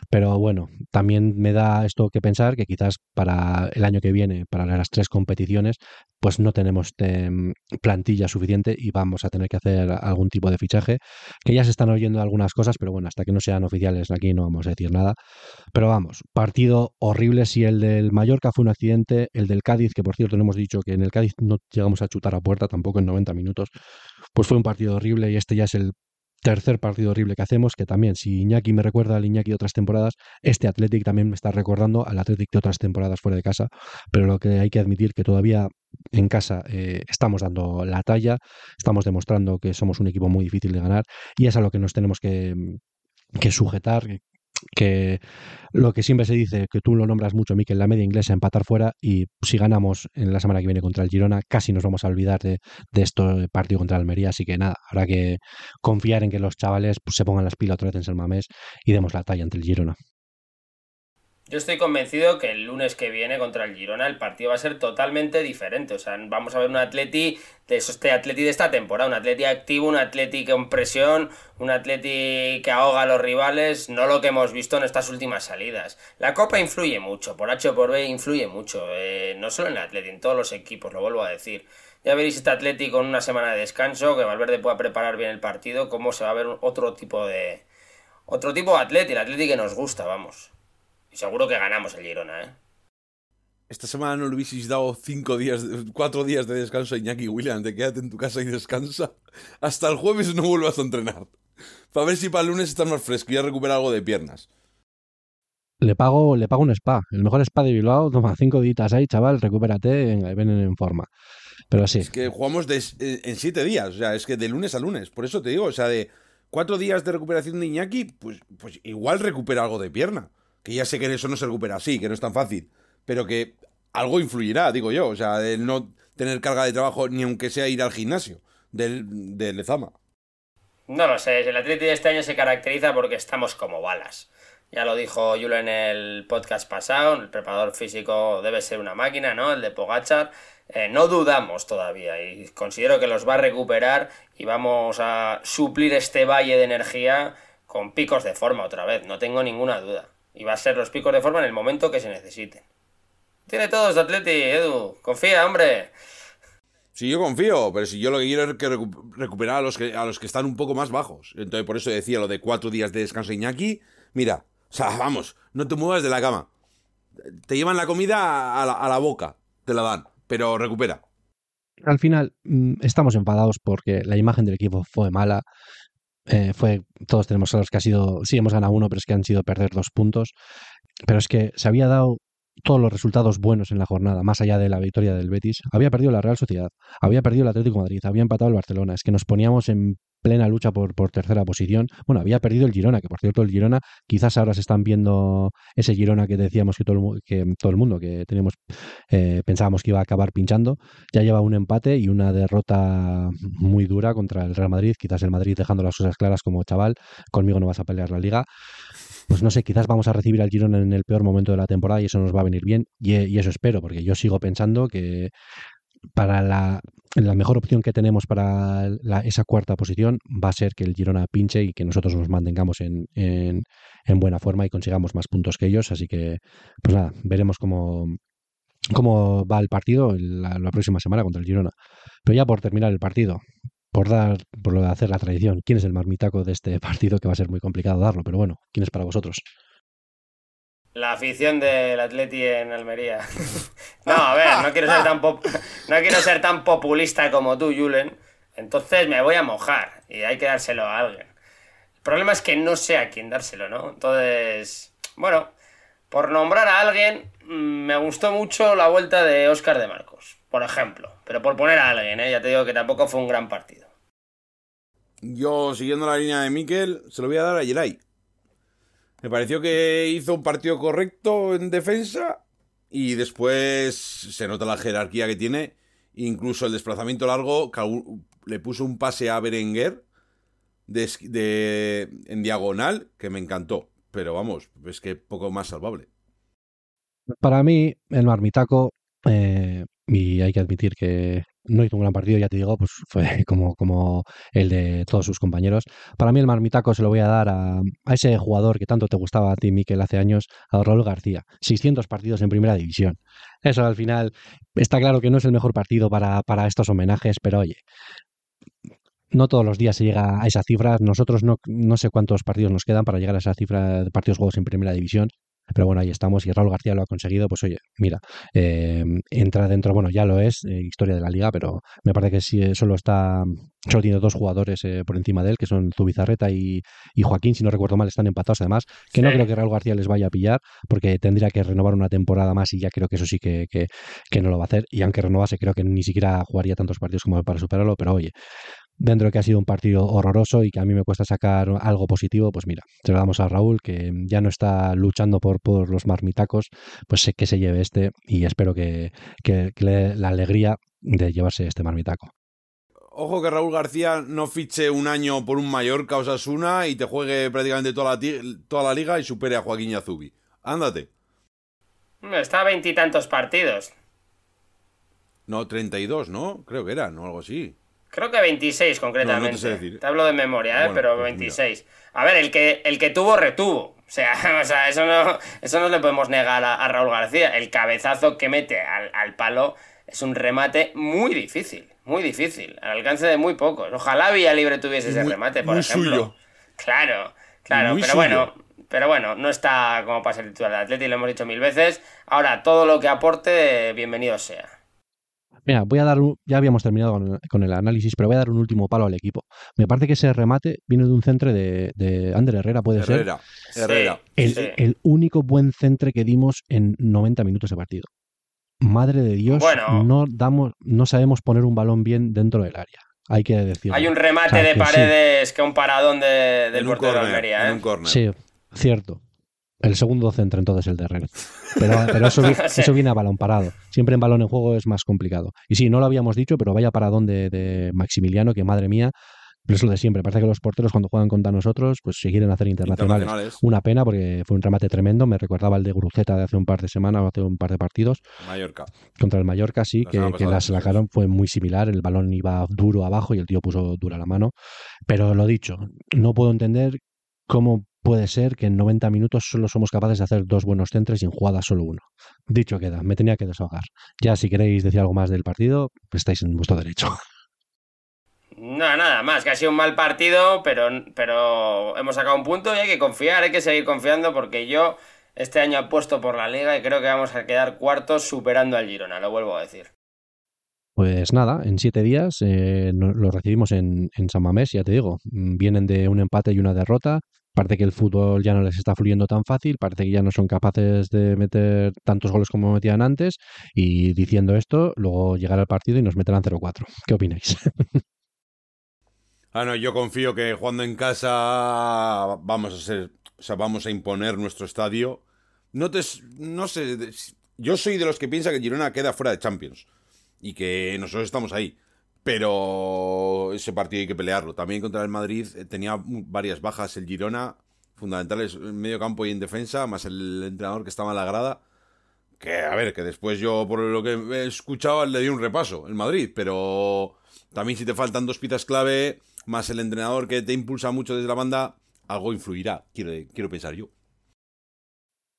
pero bueno, también me da esto que pensar que quizás para el año que viene, para las tres competiciones, pues no tenemos em, plantilla suficiente y vamos a tener que hacer algún tipo de fichaje que ya se están oyendo algunas cosas, pero bueno, hasta que no sean oficiales aquí no vamos a decir nada. Pero vamos, partido horrible. Si el del Mallorca fue un accidente, el del Cádiz, que por cierto no hemos dicho que en el Cádiz no llegamos a chutar a puerta tampoco en 90 minutos, pues fue un partido horrible y este ya es el tercer partido horrible que hacemos, que también, si Iñaki me recuerda al Iñaki de otras temporadas, este Athletic también me está recordando al Athletic de otras temporadas fuera de casa, pero lo que hay que admitir que todavía en casa eh, estamos dando la talla, estamos demostrando que somos un equipo muy difícil de ganar y es a lo que nos tenemos que, que sujetar, que lo que siempre se dice, que tú lo nombras mucho, Miquel, la media inglesa, empatar fuera y si ganamos en la semana que viene contra el Girona, casi nos vamos a olvidar de, de este partido contra Almería, así que nada, habrá que confiar en que los chavales pues, se pongan las pilas otra vez en San Mamés y demos la talla ante el Girona. Yo estoy convencido que el lunes que viene contra el Girona el partido va a ser totalmente diferente. O sea, vamos a ver un Atleti de este Atleti de esta temporada, un Atleti activo, un Atleti con presión, un Atleti que ahoga a los rivales, no lo que hemos visto en estas últimas salidas. La Copa influye mucho, por H o por B influye mucho, eh, no solo en el Atleti, en todos los equipos, lo vuelvo a decir. Ya veréis este Atleti con una semana de descanso, que Valverde pueda preparar bien el partido, cómo se va a ver otro tipo de otro tipo de Atleti, el Atleti que nos gusta, vamos. Y seguro que ganamos el Girona, ¿eh? Esta semana no le hubieseis dado cinco días, cuatro días de descanso a Iñaki William. Te quédate en tu casa y descansa. Hasta el jueves no vuelvas a entrenar. Para ver si para el lunes estás más fresco y ya recupera algo de piernas. Le pago, le pago un spa, el mejor spa de Bilbao, toma cinco días ahí, chaval, recupérate, venga, ven en forma. Pero sí, Es que jugamos de- en siete días, o sea, es que de lunes a lunes. Por eso te digo, o sea, de cuatro días de recuperación de Iñaki, pues, pues igual recupera algo de pierna. Que ya sé que eso no se recupera así, que no es tan fácil. Pero que algo influirá, digo yo. O sea, de no tener carga de trabajo ni aunque sea ir al gimnasio del, del Lezama. No lo sé, el Atleti de este año se caracteriza porque estamos como balas. Ya lo dijo Yulo en el podcast pasado, el preparador físico debe ser una máquina, ¿no? El de Pogachar. Eh, no dudamos todavía y considero que los va a recuperar y vamos a suplir este valle de energía con picos de forma otra vez, no tengo ninguna duda. Y va a ser los picos de forma en el momento que se necesiten. Tiene todo este Atleti, Edu. Confía, hombre. Sí, yo confío, pero si yo lo que quiero es que recu- recuperar a los que, a los que están un poco más bajos. Entonces, por eso decía lo de cuatro días de descanso Iñaki. Mira, o sea, vamos, no te muevas de la cama. Te llevan la comida a la, a la boca, te la dan, pero recupera. al final mm, estamos enfadados porque la imagen del equipo fue mala. Eh, fue, todos tenemos claros que ha sido, sí, hemos ganado uno, pero es que han sido perder dos puntos. Pero es que se había dado todos los resultados buenos en la jornada, más allá de la victoria del Betis. Había perdido la Real Sociedad, había perdido el Atlético de Madrid, había empatado el Barcelona. Es que nos poníamos en plena lucha por, por tercera posición. Bueno, había perdido el Girona, que por cierto el Girona, quizás ahora se están viendo ese Girona que decíamos que todo el, que todo el mundo, que teníamos, eh, pensábamos que iba a acabar pinchando. Ya lleva un empate y una derrota muy dura contra el Real Madrid. Quizás el Madrid dejando las cosas claras como chaval, conmigo no vas a pelear la liga. Pues no sé, quizás vamos a recibir al Girona en el peor momento de la temporada y eso nos va a venir bien. Y eso espero, porque yo sigo pensando que para la, la mejor opción que tenemos para la- esa cuarta posición va a ser que el Girona pinche y que nosotros nos mantengamos en, en, en buena forma y consigamos más puntos que ellos. Así que, pues nada, veremos cómo, cómo va el partido la, la próxima semana contra el Girona. Pero ya por terminar el partido, por dar, por lo de hacer la tradición, ¿quién es el marmitaco de este partido? Que va a ser muy complicado darlo, pero bueno, ¿quién es para vosotros? La afición del Atleti en Almería. no, a ver, no quiero ser tan, no quiero ser tan populista como tú, Julen. Entonces me voy a mojar y hay que dárselo a alguien. El problema es que no sé a quién dárselo, ¿no? Entonces, bueno, por nombrar a alguien, mm, me gustó mucho la vuelta de Oscar de Marcos, por ejemplo. Pero por poner a alguien, ¿eh? ya te digo que tampoco fue un gran partido. Yo, siguiendo la línea de Miquel, se lo voy a dar a Yeray. Me pareció que hizo un partido correcto en defensa y después se nota la jerarquía que tiene. Incluso el desplazamiento largo le puso un pase a Berenguer en diagonal que me encantó. Pero vamos, es que poco más salvable. Para mí, el marmitaco, eh, y hay que admitir que no hizo un gran partido, ya te digo, pues fue como, como el de todos sus compañeros. Para mí el marmitaco se lo voy a dar a, ese jugador que tanto te gustaba a ti, Miquel, hace años, a Raúl García. 600 partidos en primera división. Eso al final está claro que no es el mejor partido para, para estos homenajes, pero oye, no todos los días se llega a esas cifras. Nosotros no, no sé cuántos partidos nos quedan para llegar a esa cifra de partidos juegos en primera división. Pero bueno, ahí estamos y Raúl García lo ha conseguido. Pues oye, mira, eh, entra dentro, bueno, ya lo es, eh, historia de la liga, pero me parece que sí, solo está, solo tiene dos jugadores eh, por encima de él, que son Zubizarreta y, y, Joaquín, si no recuerdo mal, están empatados además, que no creo que Raúl García les vaya a pillar, porque tendría que renovar una temporada más y ya creo que eso sí que, que, que no lo va a hacer. Y aunque renovase, creo que ni siquiera jugaría tantos partidos como para superarlo, pero oye, dentro de que ha sido un partido horroroso y que a mí me cuesta sacar algo positivo, pues mira, se lo damos a Raúl, que ya no está luchando por, por los marmitacos, pues sé que se lleve este y espero que, que, le dé la alegría de llevarse este marmitaco. Ojo que Raúl García no fiche un año por un Mallorca o Sasuna y te juegue prácticamente toda la, toda la liga y supere a Joaquín Yazubi. Ándate. Está a veintitantos partidos. No, 32, ¿no? Creo que era, ¿no? Algo así. Creo que 26 concretamente. te, hablo de memoria, ¿eh? pero 26. Pues a ver, el que, el que tuvo, retuvo. O sea, o sea eso, no, eso no le podemos negar a, Raúl García. El cabezazo que mete al, palo es un remate muy difícil. Muy difícil. Al alcance de muy pocos. Ojalá Libre tuviese ese remate, por ejemplo. Suyo. Claro, claro. pero bueno, pero bueno, no está como para ser titular de Atleti, lo hemos dicho mil veces. Ahora, todo lo que aporte, bienvenido sea. Mira, voy a dar un, ya habíamos terminado con el, análisis, pero voy a dar un último palo al equipo. Me parece que ese remate viene de un centre de, de Ander Herrera, puede ser. Herrera. El, el, único buen centre que dimos en 90 minutos de partido. Madre de Dios, no damos, no sabemos poner un balón bien dentro del área. Hay que decirlo. Hay un remate de paredes que un paradón de, del portero de Almería. ¿eh? Sí, cierto. El segundo centro entonces el de Herrera. Pero, eso, eso, viene a balón parado. Siempre en balón en juego es más complicado. Y sí, no lo habíamos dicho, pero vaya paradón de, de Maximiliano, que madre mía, pero es lo de siempre. Parece que los porteros cuando juegan contra nosotros, pues se quieren hacer internacionales. Una pena porque fue un remate tremendo. Me recordaba el de Gruceta de hace un par de semanas o hace un par de partidos. Mallorca. Contra el Mallorca, sí, que, que la sacaron fue muy similar. El balón iba duro abajo y el tío puso dura la mano. Pero lo dicho, no puedo entender cómo puede ser que en 90 minutos solo somos capaces de hacer dos buenos centros y en jugada solo uno. Dicho queda, me tenía que desahogar. Ya si queréis decir algo más del partido, estáis en vuestro derecho. No, nada más, que ha sido un mal partido, pero, pero hemos sacado un punto y hay que confiar, hay que seguir confiando porque yo este año apuesto por la liga y creo que vamos a quedar cuartos superando al Girona, lo vuelvo a decir. Pues nada, en siete días eh, lo recibimos en, en San Mamés, ya te digo. Vienen de un empate y una derrota. Parece que el fútbol ya no les está fluyendo tan fácil, parece que ya no son capaces de meter tantos goles como metían antes. Y diciendo esto, luego llegará el partido y nos meterán 0-4. ¿Qué opináis? ah, no, yo confío que jugando en casa vamos a ser, o sea, vamos a imponer nuestro estadio. No te, no sé, yo soy de los que piensa que Girona queda fuera de Champions y que nosotros estamos ahí pero ese partido hay que pelearlo. También contra el Madrid eh, tenía varias bajas el Girona, fundamentales en medio campo y en defensa, más el entrenador que estaba en la grada. Que, a ver, que después yo, por lo que he escuchado, le di un repaso, el Madrid, pero también si te faltan dos piezas clave, más el entrenador que te impulsa mucho desde la banda, algo influirá, quiero, quiero pensar yo.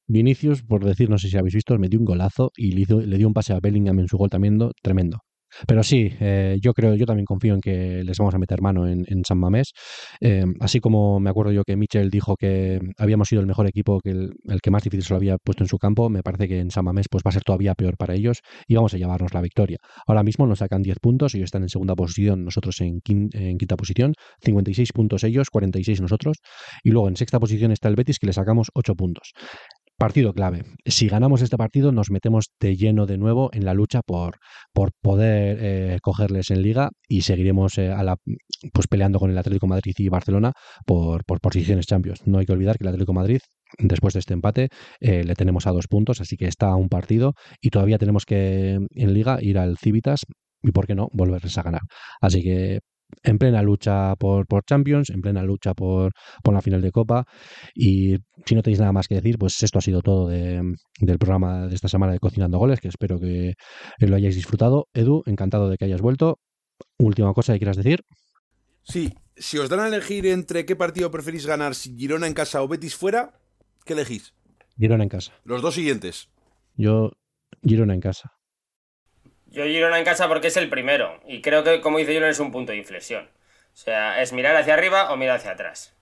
Vinicius, por decir, no sé si habéis visto, metió un golazo y le, le dio un pase a Bellingham en su gol también tremendo Pero sí, eh, yo creo, yo también confío en que les vamos a meter mano en, San Mamés. Eh, así como me acuerdo yo que Michel dijo que habíamos sido el mejor equipo, que el, que más difícil se lo había puesto en su campo, me parece que en San Mamés pues, va a ser todavía peor para ellos y vamos a llevarnos la victoria. Ahora mismo nos sacan 10 puntos, ellos están en segunda posición, nosotros en, en quinta posición, 56 puntos ellos, 46 nosotros, y luego en sexta posición está el Betis que le sacamos 8 puntos. Partido clave. Si ganamos este partido, nos metemos de lleno de nuevo en la lucha por, por poder eh, cogerles en liga y seguiremos eh, a la, pues peleando con el Atlético Madrid y Barcelona por, por posiciones Champions. No hay que olvidar que el Atlético Madrid, después de este empate, eh, le tenemos a dos puntos, así que está un partido y todavía tenemos que en liga ir al Civitas y, ¿por qué no?, volverles a ganar. Así que en plena lucha por, por Champions, en plena lucha por, por, la final de Copa. Y si no tenéis nada más que decir, pues esto ha sido todo de, del programa de esta semana de Cocinando Goles, que espero que lo hayáis disfrutado. Edu, encantado de que hayas vuelto. Última cosa que quieras decir. Sí, si os dan a elegir entre qué partido preferís ganar, si Girona en casa o Betis fuera, ¿qué elegís? Girona en casa. Los dos siguientes. Yo, Girona en casa. Yo Girona en casa porque es el primero. Y creo que, como dice Girona, es un punto de inflexión. O sea, es mirar hacia arriba o mirar hacia atrás.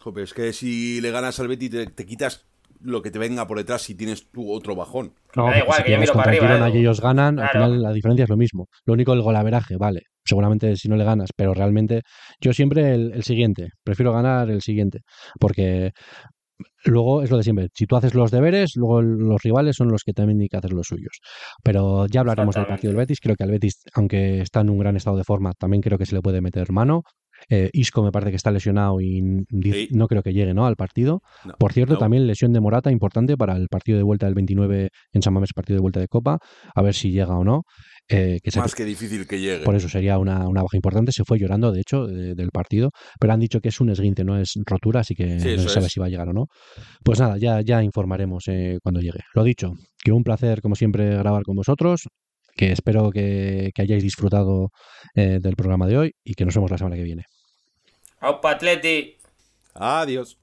Joder, es que si le ganas al Betty te, quitas lo que te venga por detrás si tienes tú otro bajón. No, da igual, que yo miro para arriba. Y ellos ganan, al final la diferencia es lo mismo. Lo único el golaveraje, vale. Seguramente si no le ganas, pero realmente yo siempre el siguiente. Prefiero ganar el siguiente. Porque luego es lo de siempre. Si tú haces los deberes, luego los rivales son los que también tienen que hacer los suyos. Pero ya hablaremos del partido del Betis. Creo que al Betis, aunque está en un gran estado de forma, también creo que se le puede meter mano. Eh, Isco me parece que está lesionado y no creo que llegue ¿no? al partido. Por cierto, también lesión de Morata importante para el partido de vuelta del 29 en San Mamés, partido de vuelta de Copa, a ver si llega o no. Eh, Más que difícil que llegue. Por eso sería una, baja importante. Se fue llorando, de hecho, del partido, pero han dicho que es un esguinte, no es rotura, así que no se sabe si va a llegar o no. Pues nada, ya, ya informaremos eh, cuando llegue. Lo dicho, que un placer, como siempre, grabar con vosotros que espero que, hayáis disfrutado eh, del programa de hoy y que nos vemos la semana que viene. ¡Opa, Atleti! Adiós.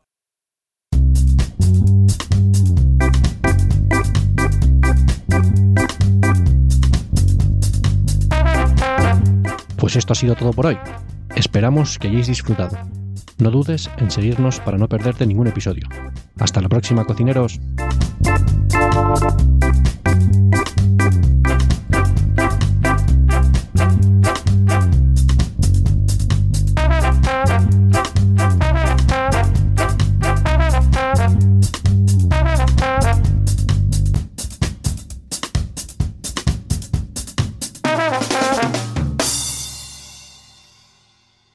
Pues esto ha sido todo por hoy. Esperamos que hayáis disfrutado. No dudes en seguirnos para no perderte ningún episodio. Hasta la próxima, cocineros.